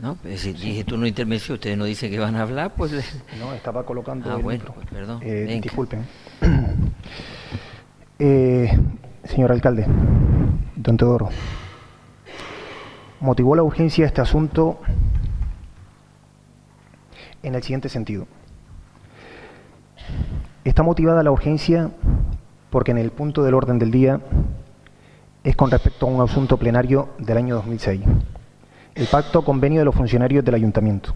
No, pues si dije turno de intervención, ustedes no dicen que van a hablar, pues... le- No, estaba colocando Ah, el bueno, micro. pues perdón. Eh, disculpen. Eh, señor alcalde, don Teodoro, motivó la urgencia de este asunto en el siguiente sentido. Está motivada la urgencia porque en el punto del orden del día es con respecto a un asunto plenario del año 2006, el pacto convenio de los funcionarios del ayuntamiento.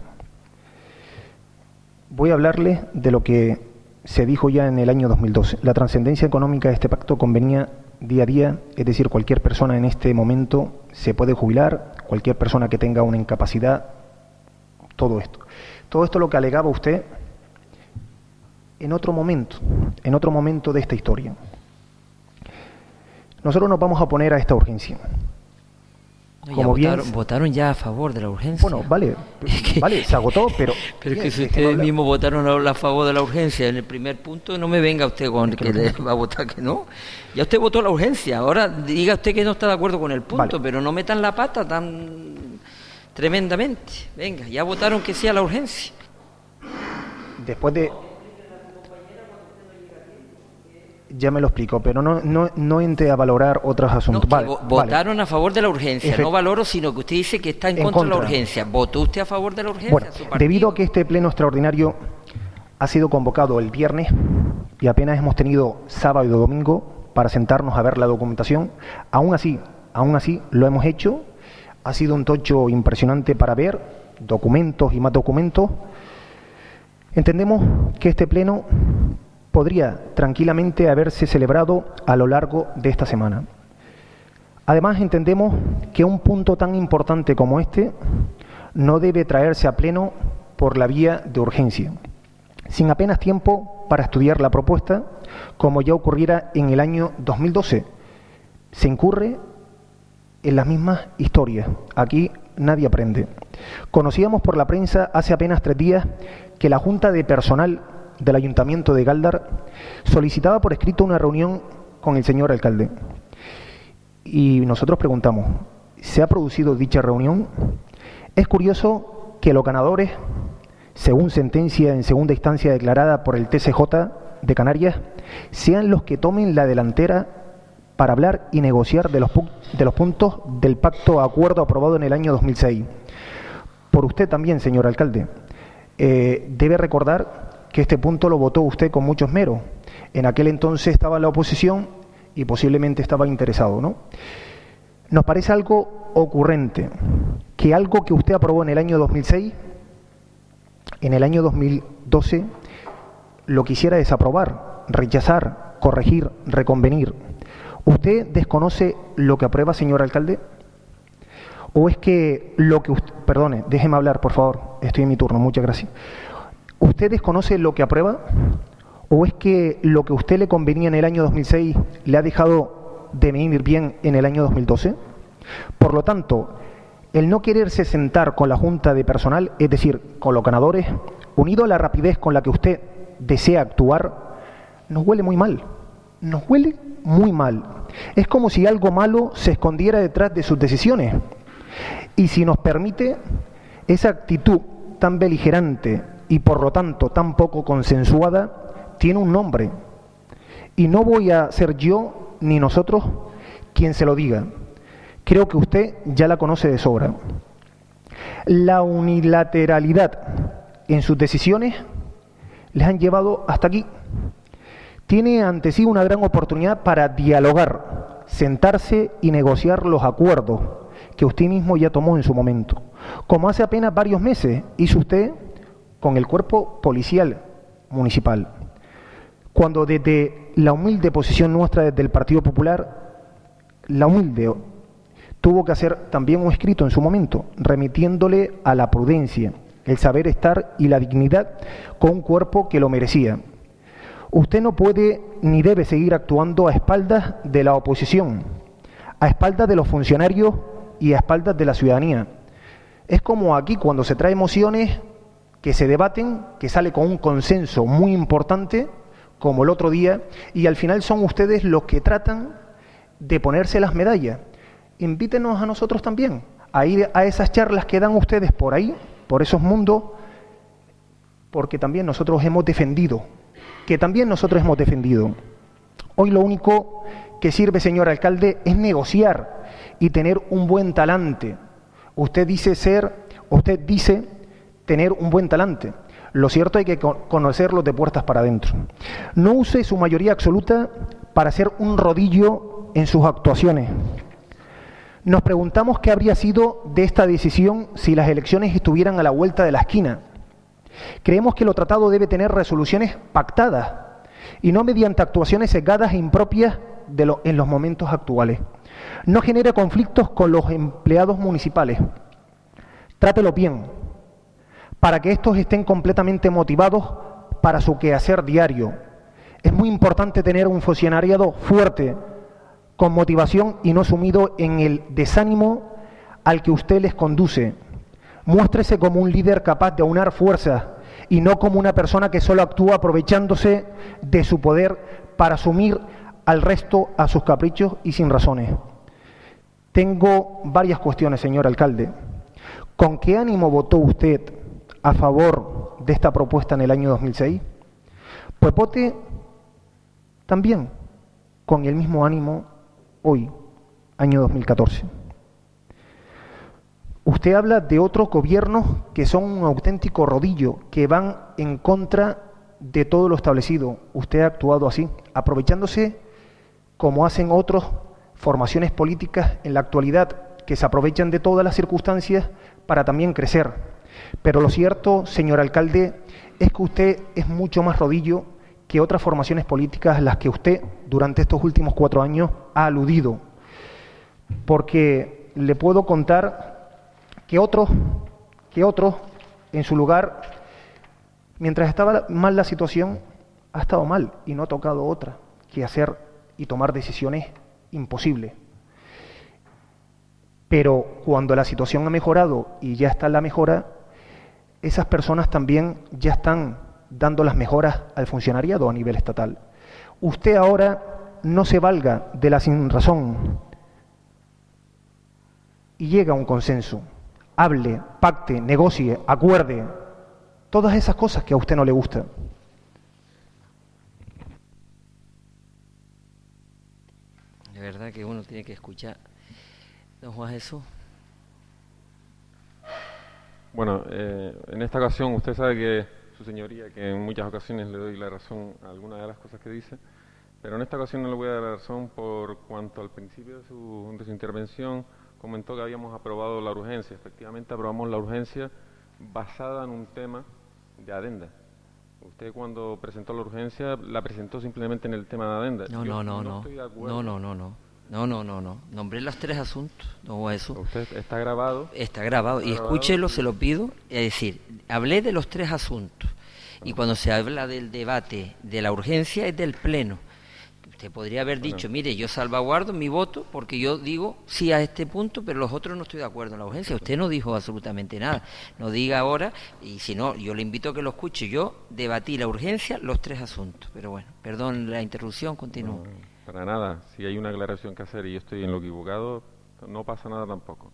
Voy a hablarle de lo que se dijo ya en el año 2012. La trascendencia económica de este pacto convenía día a día, es decir, cualquier persona en este momento se puede jubilar, cualquier persona que tenga una incapacidad, todo esto. Todo esto lo que alegaba usted en otro momento, en otro momento de esta historia. Nosotros nos vamos a oponer a esta urgencia. Como votaron, votaron, ya a favor de la urgencia. Bueno, vale, vale, se agotó, pero... Pero es que si ustedes mismos votaron a, favor de la urgencia en el primer punto, no me venga usted con que le va a votar que no. Ya usted votó la urgencia, ahora diga usted que no está de acuerdo con el punto, pero no metan la pata tan tremendamente. Venga, ya votaron que sí a la urgencia. Después de ya me lo explico, pero no, no, no entre a valorar otros asuntos. votaron a favor de la urgencia, no valoro, sino que usted dice que está en, contra, de la urgencia. ¿Votó usted a favor de la urgencia? Bueno, debido a que este pleno extraordinario ha sido convocado el viernes y apenas hemos tenido sábado y domingo para sentarnos a ver la documentación, aún así, aún así lo hemos hecho. Ha sido un tocho impresionante para ver documentos y más documentos. Entendemos que este pleno podría tranquilamente haberse celebrado a lo largo de esta semana. Además, entendemos que un punto tan importante como este no debe traerse a pleno por la vía de urgencia, sin apenas tiempo para estudiar la propuesta, como ya ocurriera en el año 2012. Se incurre en las mismas historias. Aquí nadie aprende. Conocíamos por la prensa hace apenas tres días que la Junta de Personal del Ayuntamiento de Galdar solicitaba por escrito una reunión con el señor alcalde. Y nosotros preguntamos, ¿se ha producido dicha reunión? Es curioso que los ganadores, según sentencia en segunda instancia declarada por el TCJ de Canarias, sean los que tomen la delantera para hablar y negociar de los, de los puntos del pacto acuerdo aprobado en el año 2006. Por usted también, señor alcalde. Eh, debe recordar que este punto lo votó usted con mucho esmero. En aquel entonces estaba la oposición y posiblemente estaba interesado, ¿no? Nos parece algo ocurrente que algo que usted aprobó en el año 2006, en el año 2012, lo quisiera desaprobar, rechazar, corregir, reconvenir. ¿Usted desconoce lo que aprueba, señor alcalde? ¿O es que lo que usted... Perdone, déjeme hablar, por favor. Estoy en mi turno, muchas gracias. ¿Usted desconoce lo que aprueba? ¿O es que lo que a usted le convenía en el año 2006 le ha dejado de venir bien en el año 2012? Por lo tanto, el no quererse sentar con la Junta de Personal, es decir, con los ganadores, unido a la rapidez con la que usted desea actuar, nos huele muy mal. Nos huele muy mal. Es como si algo malo se escondiera detrás de sus decisiones. Y si nos permite, esa actitud tan beligerante y por lo tanto tan poco consensuada, tiene un nombre. Y no voy a ser yo ni nosotros quien se lo diga. Creo que usted ya la conoce de sobra. La unilateralidad en sus decisiones les han llevado hasta aquí. Tiene ante sí una gran oportunidad para dialogar, sentarse y negociar los acuerdos que usted mismo ya tomó en su momento. Como hace apenas varios meses hizo usted con el cuerpo policial municipal. Cuando desde la humilde posición nuestra desde el Partido Popular, la humilde tuvo que hacer también un escrito en su momento, remitiéndole a la prudencia, el saber estar y la dignidad con un cuerpo que lo merecía. Usted no puede ni debe seguir actuando a espaldas de la oposición, a espaldas de los funcionarios y a espaldas de la ciudadanía. Es como aquí cuando se trae mociones que se debaten, que sale con un consenso muy importante, como el otro día, y al final son ustedes los que tratan de ponerse las medallas. Invítenos a nosotros también a ir a esas charlas que dan ustedes por ahí, por esos mundos, porque también nosotros hemos defendido, que también nosotros hemos defendido. Hoy lo único que sirve, señor alcalde, es negociar y tener un buen talante. Usted dice ser, usted dice tener un buen talante. Lo cierto hay que conocerlo de puertas para adentro. No use su mayoría absoluta para hacer un rodillo en sus actuaciones. Nos preguntamos qué habría sido de esta decisión si las elecciones estuvieran a la vuelta de la esquina. Creemos que lo tratado debe tener resoluciones pactadas y no mediante actuaciones cegadas e impropias de en los momentos actuales. No genere conflictos con los empleados municipales. Trátelo bien, para que estos estén completamente motivados para su quehacer diario. Es muy importante tener un funcionariado fuerte, con motivación y no sumido en el desánimo al que usted les conduce. Muéstrese como un líder capaz de aunar fuerzas y no como una persona que solo actúa aprovechándose de su poder para asumir al resto a sus caprichos y sin razones. Tengo varias cuestiones, señor alcalde. ¿Con qué ánimo votó usted a favor de esta propuesta en el año 2006? Pues vote también con el mismo ánimo hoy, año 2014. Usted habla de otros gobiernos que son un auténtico rodillo, que van en contra de todo lo establecido. Usted ha actuado así, aprovechándose como hacen otras formaciones políticas en la actualidad, que se aprovechan de todas las circunstancias para también crecer. Pero lo cierto, señor alcalde, es que usted es mucho más rodillo que otras formaciones políticas a las que usted durante estos últimos cuatro años ha aludido. Porque le puedo contar que otros, que otros, en su lugar, mientras estaba mal la situación, ha estado mal y no ha tocado otra que hacer y tomar decisiones imposibles. Pero cuando la situación ha mejorado y ya está la mejora, esas personas también ya están dando las mejoras al funcionariado a nivel estatal. Usted ahora no se valga de la sin razón y llega a un consenso. Hable, pacte, negocie, acuerde. Todas esas cosas que a usted no le gustan. De verdad que uno tiene que escuchar. Don Juan Jesús. Bueno, eh, en esta ocasión usted sabe que su señoría, que en muchas ocasiones le doy la razón a algunas de las cosas que dice, pero en esta ocasión no le voy a dar la razón por cuanto al principio de su, de su intervención comentó que habíamos aprobado la urgencia. Efectivamente aprobamos la urgencia basada en un tema de adenda. Usted cuando presentó la urgencia la presentó simplemente en el tema de adenda. No, no, no, no. No, no, no, no. No, no, no, no. Nombré los tres asuntos, no eso. Usted está grabado. Está grabado. y escúchelo, se lo pido. Es decir, hablé de los tres asuntos. Y cuando se habla del debate de la urgencia es del Pleno. Usted podría haber dicho, mire, yo salvaguardo mi voto porque yo digo sí a este punto, pero los otros no estoy de acuerdo en la urgencia. Usted no dijo absolutamente nada. No diga ahora, y si no, yo le invito a que lo escuche. Yo debatí la urgencia, los tres asuntos. Pero bueno, perdón la interrupción, continúo. Para nada, si hay una aclaración que hacer y yo estoy en lo equivocado, no pasa nada tampoco.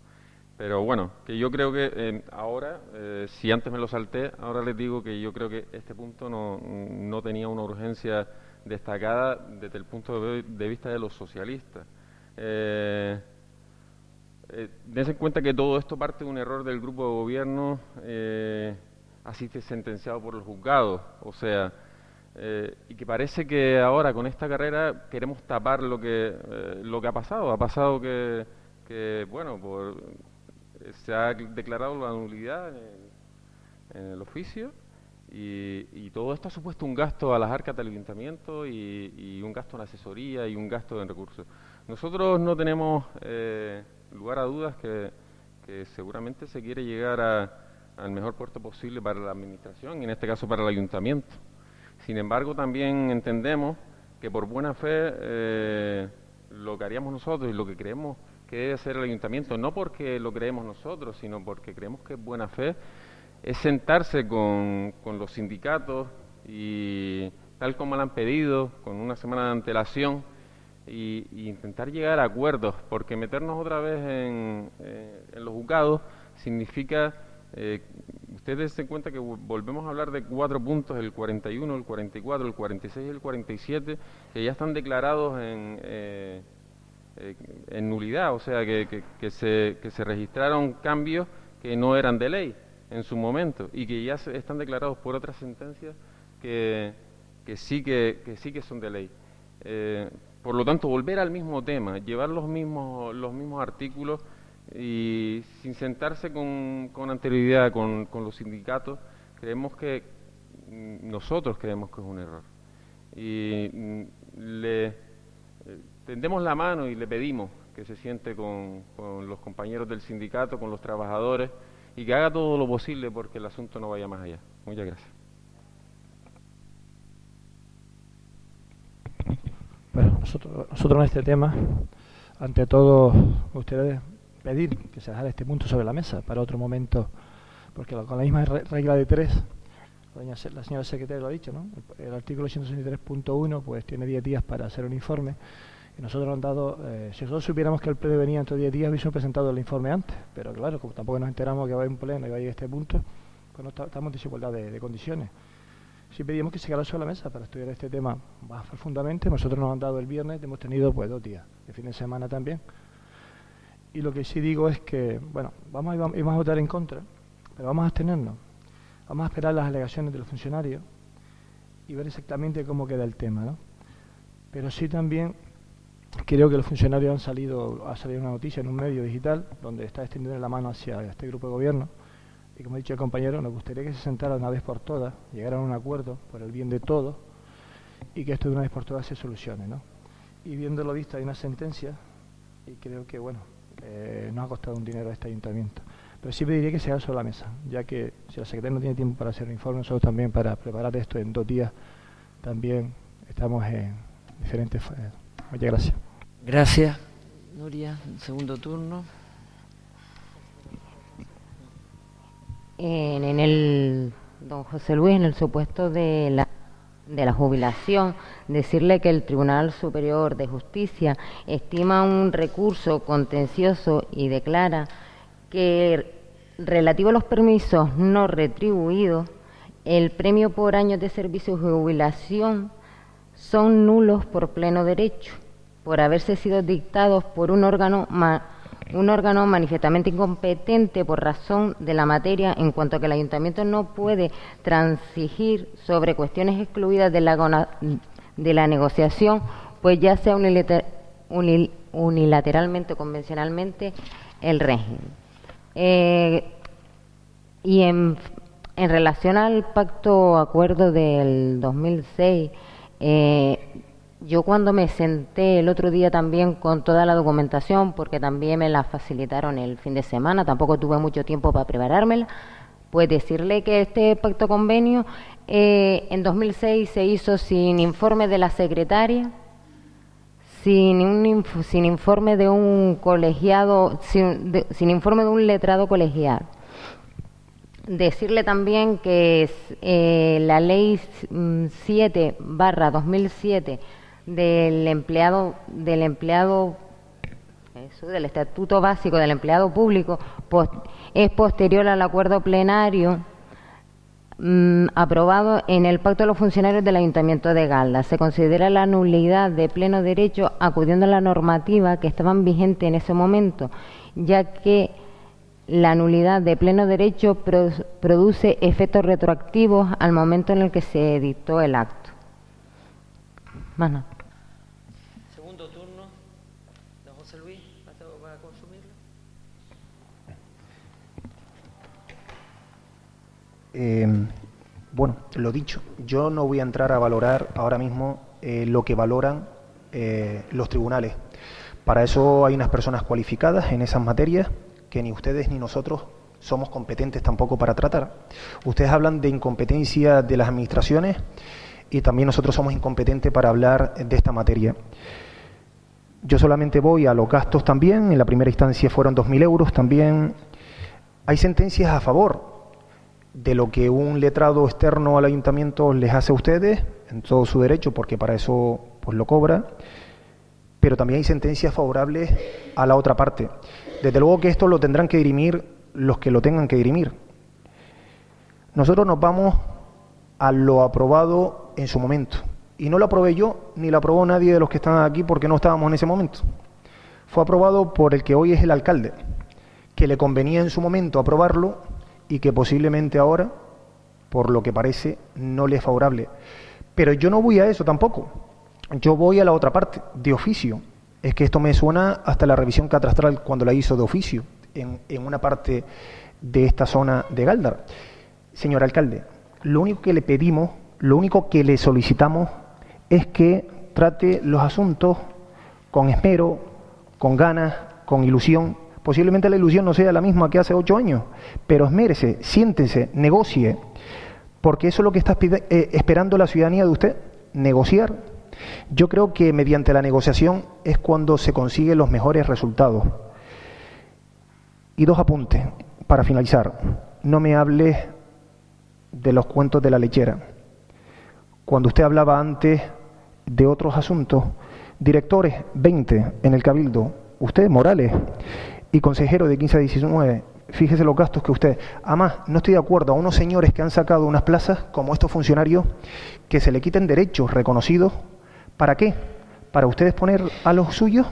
Pero bueno, que yo creo que eh, ahora, eh, si antes me lo salté, ahora les digo que yo creo que este punto no, no tenía una urgencia destacada desde el punto de vista de los socialistas. Eh, eh, dense cuenta que todo esto parte de un error del grupo de gobierno, así sentenciado por los juzgados. O sea, eh, y que parece que ahora con esta carrera queremos tapar lo que, eh, lo que ha pasado. Ha pasado que, que bueno, por, se ha declarado la nulidad en, el oficio y, y, todo esto ha supuesto un gasto a las arcas del ayuntamiento y, y, un gasto en asesoría y un gasto en recursos. Nosotros no tenemos eh, lugar a dudas que, que, seguramente se quiere llegar a, al mejor puerto posible para la administración y en este caso para el ayuntamiento. Sin embargo, también entendemos que por buena fe eh, lo que haríamos nosotros y lo que creemos que debe hacer el ayuntamiento, no porque lo creemos nosotros, sino porque creemos que es buena fe, es sentarse con, con los sindicatos y tal como lo han pedido, con una semana de antelación, y, intentar llegar a acuerdos, porque meternos otra vez en, eh, en los juzgados significa eh, ustedes se cuenta que volvemos a hablar de cuatro puntos, el 41, el 44, el 46 y el 47, que ya están declarados en, eh, eh, en nulidad, o sea, que, que, se, que se registraron cambios que no eran de ley en su momento y que ya se, están declarados por otras sentencias que, que, sí, que, que sí que son de ley. Eh, por lo tanto, volver al mismo tema, llevar los mismos, los mismos artículos y sin sentarse con, con anterioridad con, con, los sindicatos, creemos que mm, nosotros creemos que es un error. Y mm, le eh, tendemos la mano y le pedimos que se siente con, con los compañeros del sindicato, con los trabajadores y que haga todo lo posible porque el asunto no vaya más allá. Muchas gracias. Bueno, nosotros, nosotros en este tema, ante todo, ustedes pedir que se dejara este punto sobre la mesa para otro momento, porque con la misma regla de tres, la señora secretaria lo ha dicho, ¿no? El, artículo 163.1 pues tiene 10 días para hacer un informe y nosotros nos han dado, eh, si nosotros supiéramos que el pleno venía entre 10 días, hubiésemos presentado el informe antes, pero claro, como tampoco nos enteramos que va a haber un pleno y va a ir este punto, pues no estamos en desigualdad de, condiciones. Si pedimos que se quedara sobre la mesa para estudiar este tema más profundamente, nosotros nos han dado el viernes, hemos tenido pues dos días, de fin de semana también. Y lo que sí digo es que, bueno, vamos, a votar en contra, pero vamos a abstenernos Vamos a esperar las alegaciones de los funcionarios y ver exactamente cómo queda el tema, ¿no? Pero sí también creo que los funcionarios han salido, ha salido una noticia en un medio digital donde está extendiendo la mano hacia este grupo de gobierno y como ha dicho el compañero, nos gustaría que se sentara una vez por todas, llegaran a un acuerdo por el bien de todos y que esto de una vez por todas se solucione, ¿no? Y viéndolo visto hay una sentencia y creo que, bueno, eh, nos ha costado un dinero a este ayuntamiento. Pero sí pediría que se haga sobre la mesa, ya que si la secretaria no tiene tiempo para hacer un informe, nosotros también para preparar esto en dos días también estamos en diferentes... Muchas gracias. Gracias, Nuria. Segundo turno. En, en, el, don José Luis, en el supuesto de la, de la jubilación, decirle que el Tribunal Superior de Justicia estima un recurso contencioso y declara que relativo a los permisos no retribuidos, el premio por años de servicio y jubilación son nulos por pleno derecho, por haberse sido dictados por un órgano, un órgano manifiestamente incompetente por razón de la materia, en cuanto a que el ayuntamiento no puede transigir sobre cuestiones excluidas de la, de la negociación, pues ya sea unilateralmente o convencionalmente el régimen. Eh, y en, en, relación al pacto acuerdo del 2006, eh, yo cuando me senté el otro día también con toda la documentación, porque también me la facilitaron el fin de semana, tampoco tuve mucho tiempo para preparármela, pues decirle que este pacto convenio eh, en 2006 se hizo sin informe de la secretaria, sin, un, sin informe de un colegiado, sin, sin, informe de un letrado colegial. Decirle también que eh, la ley 7 mm, barra 2007 del empleado del empleado eso, del estatuto básico del empleado público es posterior al acuerdo plenario Mm, aprobado en el Pacto de los Funcionarios del Ayuntamiento de Galda. Se considera la nulidad de pleno derecho acudiendo a la normativa que estaban vigente en ese momento, ya que la nulidad de pleno derecho produce efectos retroactivos al momento en el que se dictó el acto. Segundo Eh, bueno, lo dicho, yo no voy a entrar a valorar ahora mismo eh, lo que valoran eh, los tribunales. Para eso hay unas personas cualificadas en esas materias que ni ustedes ni nosotros somos competentes tampoco para tratar. Ustedes hablan de incompetencia de las administraciones y también nosotros somos incompetentes para hablar de esta materia. Yo solamente voy a los gastos también, en la primera instancia fueron 2.000 euros, también hay sentencias a favor de lo que un letrado externo al ayuntamiento les hace a ustedes, en todo su derecho, porque para eso pues lo cobra, pero también hay sentencias favorables a la otra parte. Desde luego que esto lo tendrán que dirimir los que lo tengan que dirimir. Nosotros nos vamos a lo aprobado en su momento. Y no lo aprobé yo, ni lo aprobó nadie de los que están aquí porque no estábamos en ese momento. Fue aprobado por el que hoy es el alcalde, que le convenía en su momento aprobarlo y que posiblemente ahora, por lo que parece, no le es favorable. Pero yo no voy a eso tampoco. Yo voy a la otra parte, de oficio. Es que esto me suena hasta la revisión catastral cuando la hizo de oficio, en, en una parte de esta zona de Galdar. Señor alcalde, lo único que le pedimos, lo único que le solicitamos es que trate los asuntos con esmero, con ganas, con ilusión Posiblemente la ilusión no sea la misma que hace ocho años, pero esmérese, siéntese, negocie, porque eso es lo que está eh, esperando la ciudadanía de usted, negociar. Yo creo que mediante la negociación es cuando se consiguen los mejores resultados. Y dos apuntes para finalizar. No me hable de los cuentos de la lechera. Cuando usted hablaba antes de otros asuntos, directores 20 en el Cabildo, usted Morales y consejero de 15 a 19, fíjese los gastos que usted. Además, no estoy de acuerdo a unos señores que han sacado unas plazas, como estos funcionarios, que se le quiten derechos reconocidos. ¿Para qué? ¿Para ustedes poner a los suyos?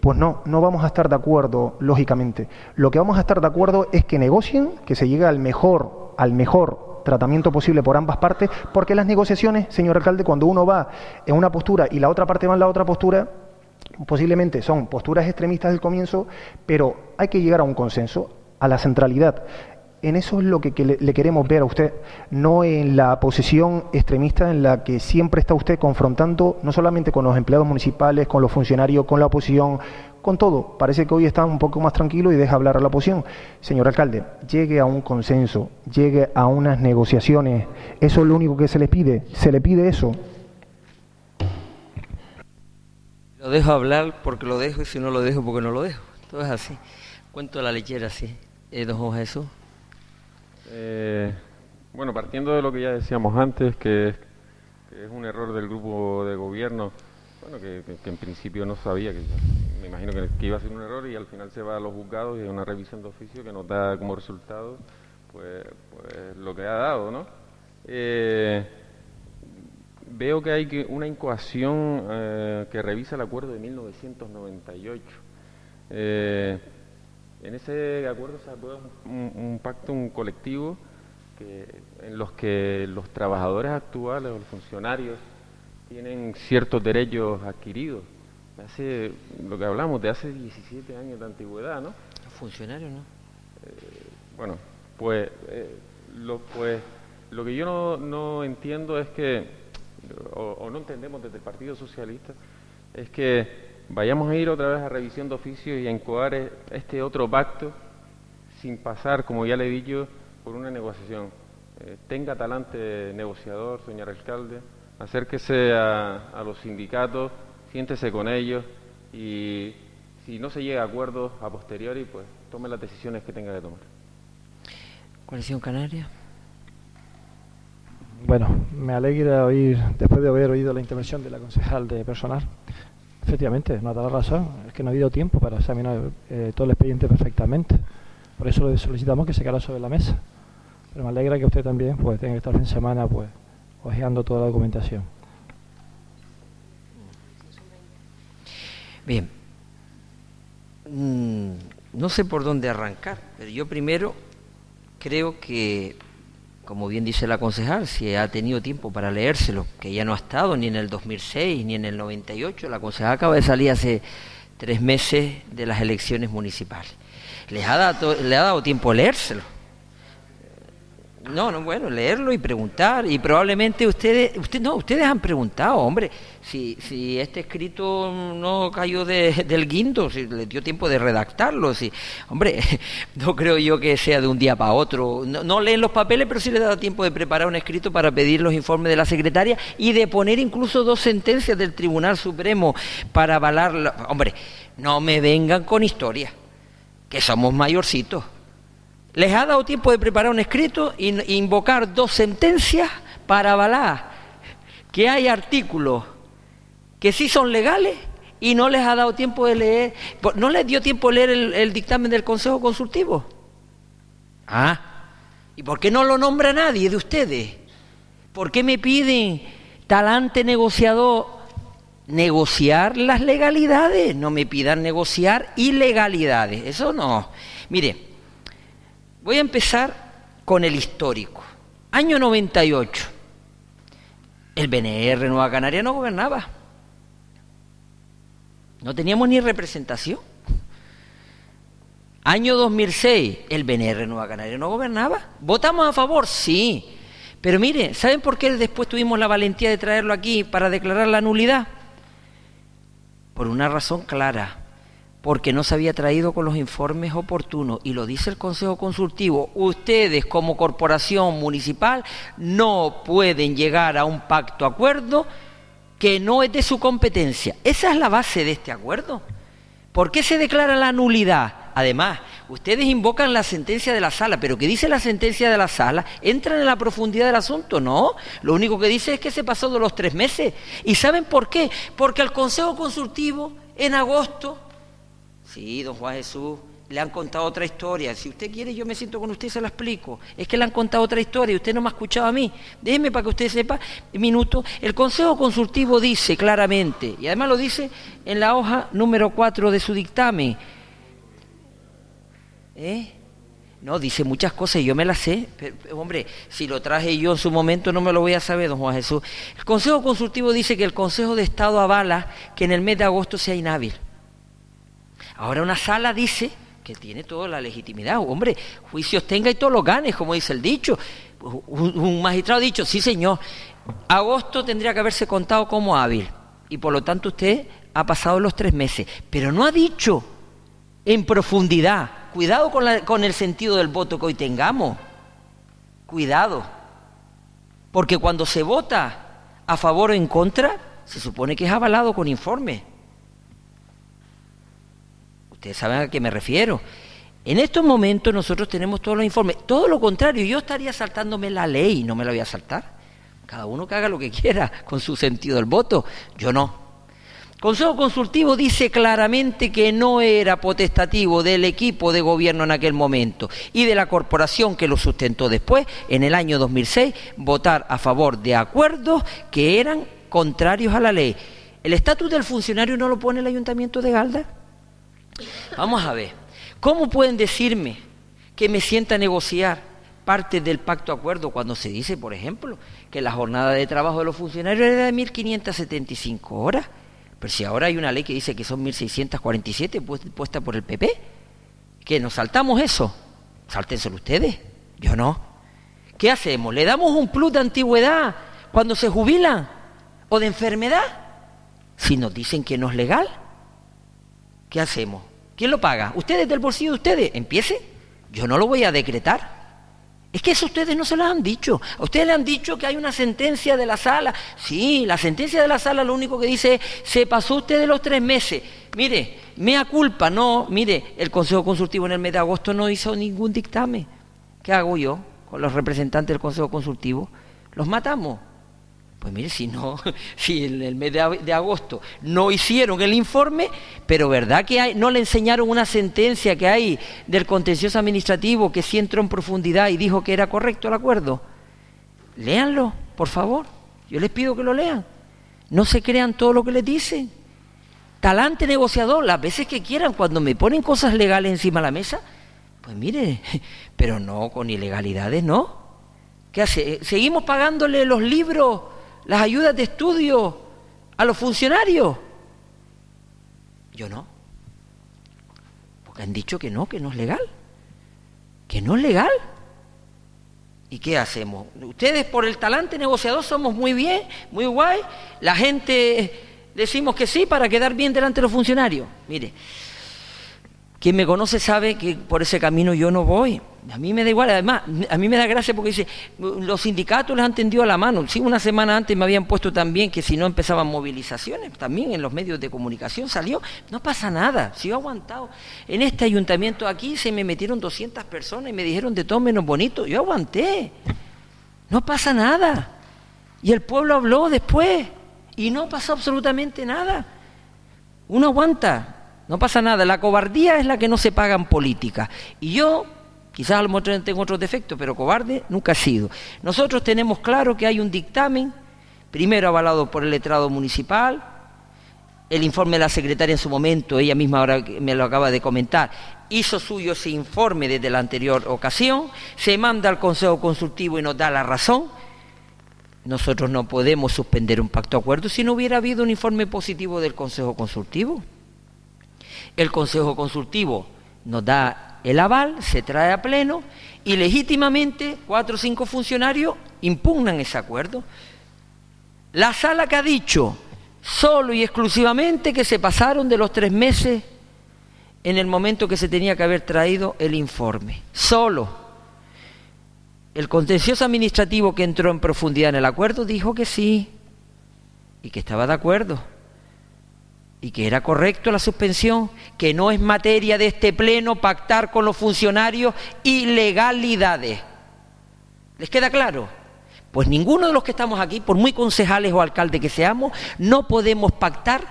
Pues no, no vamos a estar de acuerdo, lógicamente. Lo que vamos a estar de acuerdo es que negocien, que se llegue al mejor, al mejor tratamiento posible por ambas partes, porque las negociaciones, señor alcalde, cuando uno va en una postura y la otra parte va en la otra postura, posiblemente son posturas extremistas del comienzo, pero hay que llegar a un consenso, a la centralidad. En eso es lo que, le, le, queremos ver a usted, no en la posición extremista en la que siempre está usted confrontando, no solamente con los empleados municipales, con los funcionarios, con la oposición, con todo. Parece que hoy está un poco más tranquilo y deja hablar a la oposición. Señor alcalde, llegue a un consenso, llegue a unas negociaciones. Eso es lo único que se le pide. Se le pide eso. Lo dejo hablar porque lo dejo y si no lo dejo porque no lo dejo. Todo es así. Cuento la lechera así. Eh, don Jesús. Eh, bueno, partiendo de lo que ya decíamos antes, que, que, es un error del grupo de gobierno, bueno, que en principio no sabía, que me imagino que, iba a ser un error y al final se va a los juzgados y hay una revisión de oficio que nos da como resultado pues, pues lo que ha dado, ¿no? Eh, veo que hay una incoación eh, que revisa el acuerdo de 1998. Eh, en ese acuerdo se aprueba un, un, pacto, un colectivo que, en los que los trabajadores actuales o los funcionarios tienen ciertos derechos adquiridos. Hace lo que hablamos de hace 17 años de antigüedad, ¿no? Los funcionarios, ¿no? Eh, bueno, pues, lo, pues lo que yo no, no entiendo es que, o, no entendemos desde el Partido Socialista, es que vayamos a ir otra vez a revisión de oficios y a incoar este otro pacto sin pasar, como ya le he dicho, por una negociación. Eh, tenga talante negociador, señor alcalde, acérquese a, a, los sindicatos, siéntese con ellos y si no se llega a acuerdos a posteriori, pues tome las decisiones que tenga que tomar. Coalición Canaria. Bueno, me alegra oír, después de haber oído la intervención de la concejal de personal, Efectivamente, no ha dado razón. Es que no ha habido tiempo para examinar eh, todo el expediente perfectamente. Por eso le solicitamos que se quede sobre la mesa. Pero me alegra que usted también pues, tenga que estar en semana pues, hojeando toda la documentación. Bien. Mm, no sé por dónde arrancar, pero yo primero creo que como bien dice la concejal, si ha tenido tiempo para leérselo, que ya no ha estado ni en el 2006 ni en el 98, la concejal acaba de salir hace tres meses de las elecciones municipales. Les ha dado, le ha dado tiempo a leérselo. No, no, bueno, leerlo y preguntar. Y probablemente ustedes, usted, no, ustedes han preguntado, hombre, si, si este escrito no cayó de, del guindo, si le dio tiempo de redactarlo, si, hombre, no creo yo que sea de un día para otro. No, leen los papeles, pero sí le da tiempo de preparar un escrito para pedir los informes de la secretaria y de poner incluso dos sentencias del Tribunal Supremo para avalar. La, hombre, no me vengan con historias, que somos mayorcitos. Les ha dado tiempo de preparar un escrito e invocar dos sentencias para avalar que hay artículos que sí son legales y no les ha dado tiempo de leer, no les dio tiempo de leer el, dictamen del Consejo Consultivo. Ah, ¿y por qué no lo nombra nadie de ustedes? ¿Por qué me piden talante negociador negociar las legalidades? No me pidan negociar ilegalidades, eso no. Mire, Voy a empezar con el histórico. Año 98. El BNR Nueva Canaria no gobernaba. No teníamos ni representación. Año 2006, el BNR Nueva Canaria no gobernaba. ¿Votamos a favor? Sí. Pero mire, ¿saben por qué después tuvimos la valentía de traerlo aquí para declarar la nulidad? Por una razón clara porque no se había traído con los informes oportunos. Y lo dice el Consejo Consultivo, ustedes como corporación municipal no pueden llegar a un pacto acuerdo que no es de su competencia. Esa es la base de este acuerdo. ¿Por qué se declara la nulidad? Además, ustedes invocan la sentencia de la sala, pero ¿qué dice la sentencia de la sala? ¿Entran en la profundidad del asunto? No. Lo único que dice es que se pasó de los tres meses. ¿Y saben por qué? Porque al Consejo Consultivo, en agosto, sí, don Juan Jesús, le han contado otra historia. Si usted quiere, yo me siento con usted y se la explico. Es que le han contado otra historia y usted no me ha escuchado a mí. Déjeme para que usted sepa, minuto. El Consejo Consultivo dice claramente, y además lo dice en la hoja número 4 de su dictamen. ¿Eh? No, dice muchas cosas y yo me las sé. hombre, si lo traje yo en su momento no me lo voy a saber, don Juan Jesús. El Consejo Consultivo dice que el Consejo de Estado avala que en el mes de agosto sea inhábil. Ahora una sala dice que tiene toda la legitimidad. Hombre, juicios tenga y todos los ganes, como dice el dicho. Un, magistrado ha dicho, sí señor, agosto tendría que haberse contado como hábil. Y por lo tanto usted ha pasado los tres meses. Pero no ha dicho en profundidad. Cuidado con, con el sentido del voto que hoy tengamos. Cuidado. Porque cuando se vota a favor o en contra, se supone que es avalado con informe. Ustedes saben a qué me refiero. En estos momentos nosotros tenemos todos los informes. Todo lo contrario, yo estaría saltándome la ley, no me la voy a saltar. Cada uno que haga lo que quiera con su sentido del voto. Yo no. Consejo Consultivo dice claramente que no era potestativo del equipo de gobierno en aquel momento y de la corporación que lo sustentó después, en el año 2006, votar a favor de acuerdos que eran contrarios a la ley. ¿El estatus del funcionario no lo pone el Ayuntamiento de Galda? Vamos a ver, ¿cómo pueden decirme que me sienta a negociar parte del pacto acuerdo cuando se dice, por ejemplo, que la jornada de trabajo de los funcionarios era de 1.575 horas? Pero si ahora hay una ley que dice que son 1.647 puesta por el PP, ¿qué nos saltamos eso? Sáltenselo ustedes, yo no. ¿Qué hacemos? ¿Le damos un plus de antigüedad cuando se jubilan? ¿O de enfermedad? Si nos dicen que no es legal. ¿Qué hacemos? ¿Quién lo paga? ¿Ustedes del bolsillo de ustedes? Empiece. Yo no lo voy a decretar. Es que eso ustedes no se lo han dicho. A ustedes le han dicho que hay una sentencia de la sala. Sí, la sentencia de la sala lo único que dice es, se pasó usted de los tres meses. Mire, mea culpa, no, mire, el Consejo Consultivo en el mes de agosto no hizo ningún dictamen. ¿Qué hago yo con los representantes del Consejo Consultivo? Los matamos. Pues mire, si no, si en el mes de, agosto no hicieron el informe, pero verdad que no le enseñaron una sentencia que hay del contencioso administrativo que sí entró en profundidad y dijo que era correcto el acuerdo. Léanlo, por favor. Yo les pido que lo lean. No se crean todo lo que les dicen. Talante negociador, las veces que quieran, cuando me ponen cosas legales encima de la mesa, pues mire, pero no con ilegalidades, no. ¿Qué hace? ¿Seguimos pagándole los libros las ayudas de estudio a los funcionarios? Yo no. Porque han dicho que no, que no es legal. Que no es legal. ¿Y qué hacemos? Ustedes por el talante negociador somos muy bien, muy guay. La gente decimos que sí para quedar bien delante de los funcionarios. Mire, quien me conoce sabe que por ese camino yo no voy. A mí me da igual, además, a mí me da gracia porque dice, los sindicatos les han tendido la mano. Sí, una semana antes me habían puesto también que si no empezaban movilizaciones, también en los medios de comunicación salió, no pasa nada, si yo he aguantado. En este ayuntamiento aquí se me metieron 200 personas y me dijeron de todo menos bonito, yo aguanté, no pasa nada. Y el pueblo habló después y no pasó absolutamente nada. Uno aguanta, no pasa nada, la cobardía es la que no se paga en política. Y yo, quizás a lo mejor tengo otros defectos, pero cobarde nunca he sido. Nosotros tenemos claro que hay un dictamen, primero avalado por el letrado municipal, el informe de la secretaria en su momento, ella misma ahora me lo acaba de comentar, hizo suyo ese informe desde la anterior ocasión, se manda al Consejo Consultivo y nos da la razón. Nosotros no podemos suspender un pacto de acuerdo si no hubiera habido un informe positivo del Consejo Consultivo. El Consejo Consultivo nos da el aval, se trae a pleno y legítimamente cuatro o cinco funcionarios impugnan ese acuerdo. La sala que ha dicho solo y exclusivamente que se pasaron de los tres meses en el momento que se tenía que haber traído el informe. Solo. El contencioso administrativo que entró en profundidad en el acuerdo dijo que sí y que estaba de acuerdo. Y que era correcto la suspensión, que no es materia de este pleno pactar con los funcionarios ilegalidades. ¿Les queda claro? Pues ninguno de los que estamos aquí, por muy concejales o alcaldes que seamos, no podemos pactar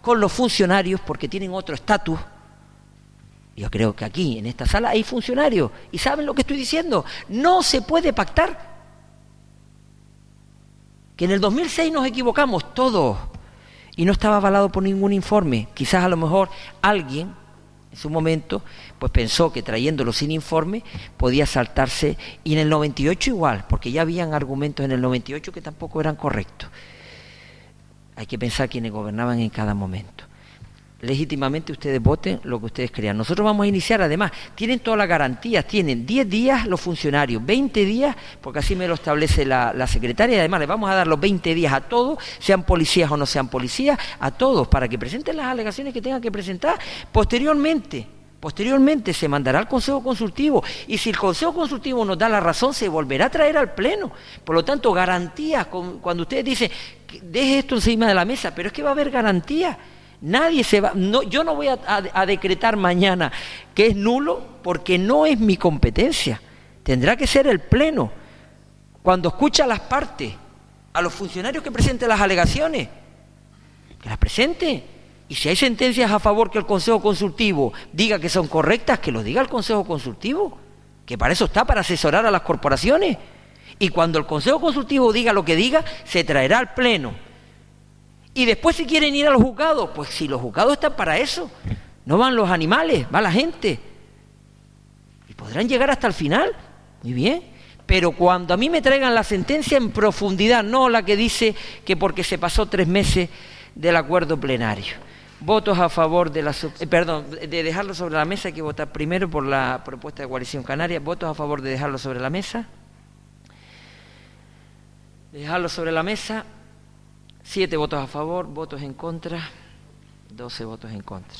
con los funcionarios porque tienen otro estatus. Yo creo que aquí, en esta sala, hay funcionarios y saben lo que estoy diciendo. No se puede pactar. Que en el 2006 nos equivocamos todos y no estaba avalado por ningún informe. Quizás a lo mejor alguien en su momento pues pensó que trayéndolo sin informe podía saltarse y en el 98 igual, porque ya habían argumentos en el 98 que tampoco eran correctos. Hay que pensar quienes gobernaban en cada momento legítimamente ustedes voten lo que ustedes crean. Nosotros vamos a iniciar, además, tienen todas las garantías, tienen 10 días los funcionarios, 20 días, porque así me lo establece la, la, secretaria, y además les vamos a dar los 20 días a todos, sean policías o no sean policías, a todos, para que presenten las alegaciones que tengan que presentar. Posteriormente, posteriormente se mandará al Consejo Consultivo, y si el Consejo Consultivo nos da la razón, se volverá a traer al Pleno. Por lo tanto, garantías, cuando ustedes dicen, deje esto encima de la mesa, pero es que va a haber garantías Nadie se va, no, yo no voy a, decretar mañana que es nulo porque no es mi competencia. Tendrá que ser el Pleno. Cuando escucha las partes, a los funcionarios que presenten las alegaciones, que las presente. Y si hay sentencias a favor que el Consejo Consultivo diga que son correctas, que lo diga el Consejo Consultivo, que para eso está, para asesorar a las corporaciones. Y cuando el Consejo Consultivo diga lo que diga, se traerá al Pleno y después si quieren ir a los juzgados, pues si los juzgados están para eso, no van los animales, va la gente. Y podrán llegar hasta el final, muy bien. Pero cuando a mí me traigan la sentencia en profundidad, no la que dice que porque se pasó tres meses del acuerdo plenario. Votos a favor de la... Eh, perdón, de dejarlo sobre la mesa, hay que votar primero por la propuesta de coalición canaria. Votos a favor de dejarlo sobre la mesa. Dejarlo sobre la mesa. Siete votos a favor, votos en contra, doce votos en contra.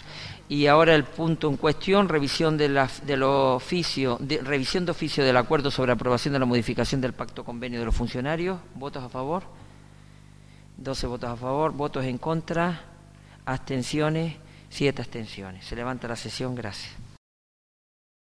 Y ahora el punto en cuestión, revisión de la, del oficio, revisión de oficio del acuerdo sobre aprobación de la modificación del pacto convenio de los funcionarios. ¿Votos a favor? Doce votos a favor, votos en contra, abstenciones, siete abstenciones. Se levanta la sesión, gracias.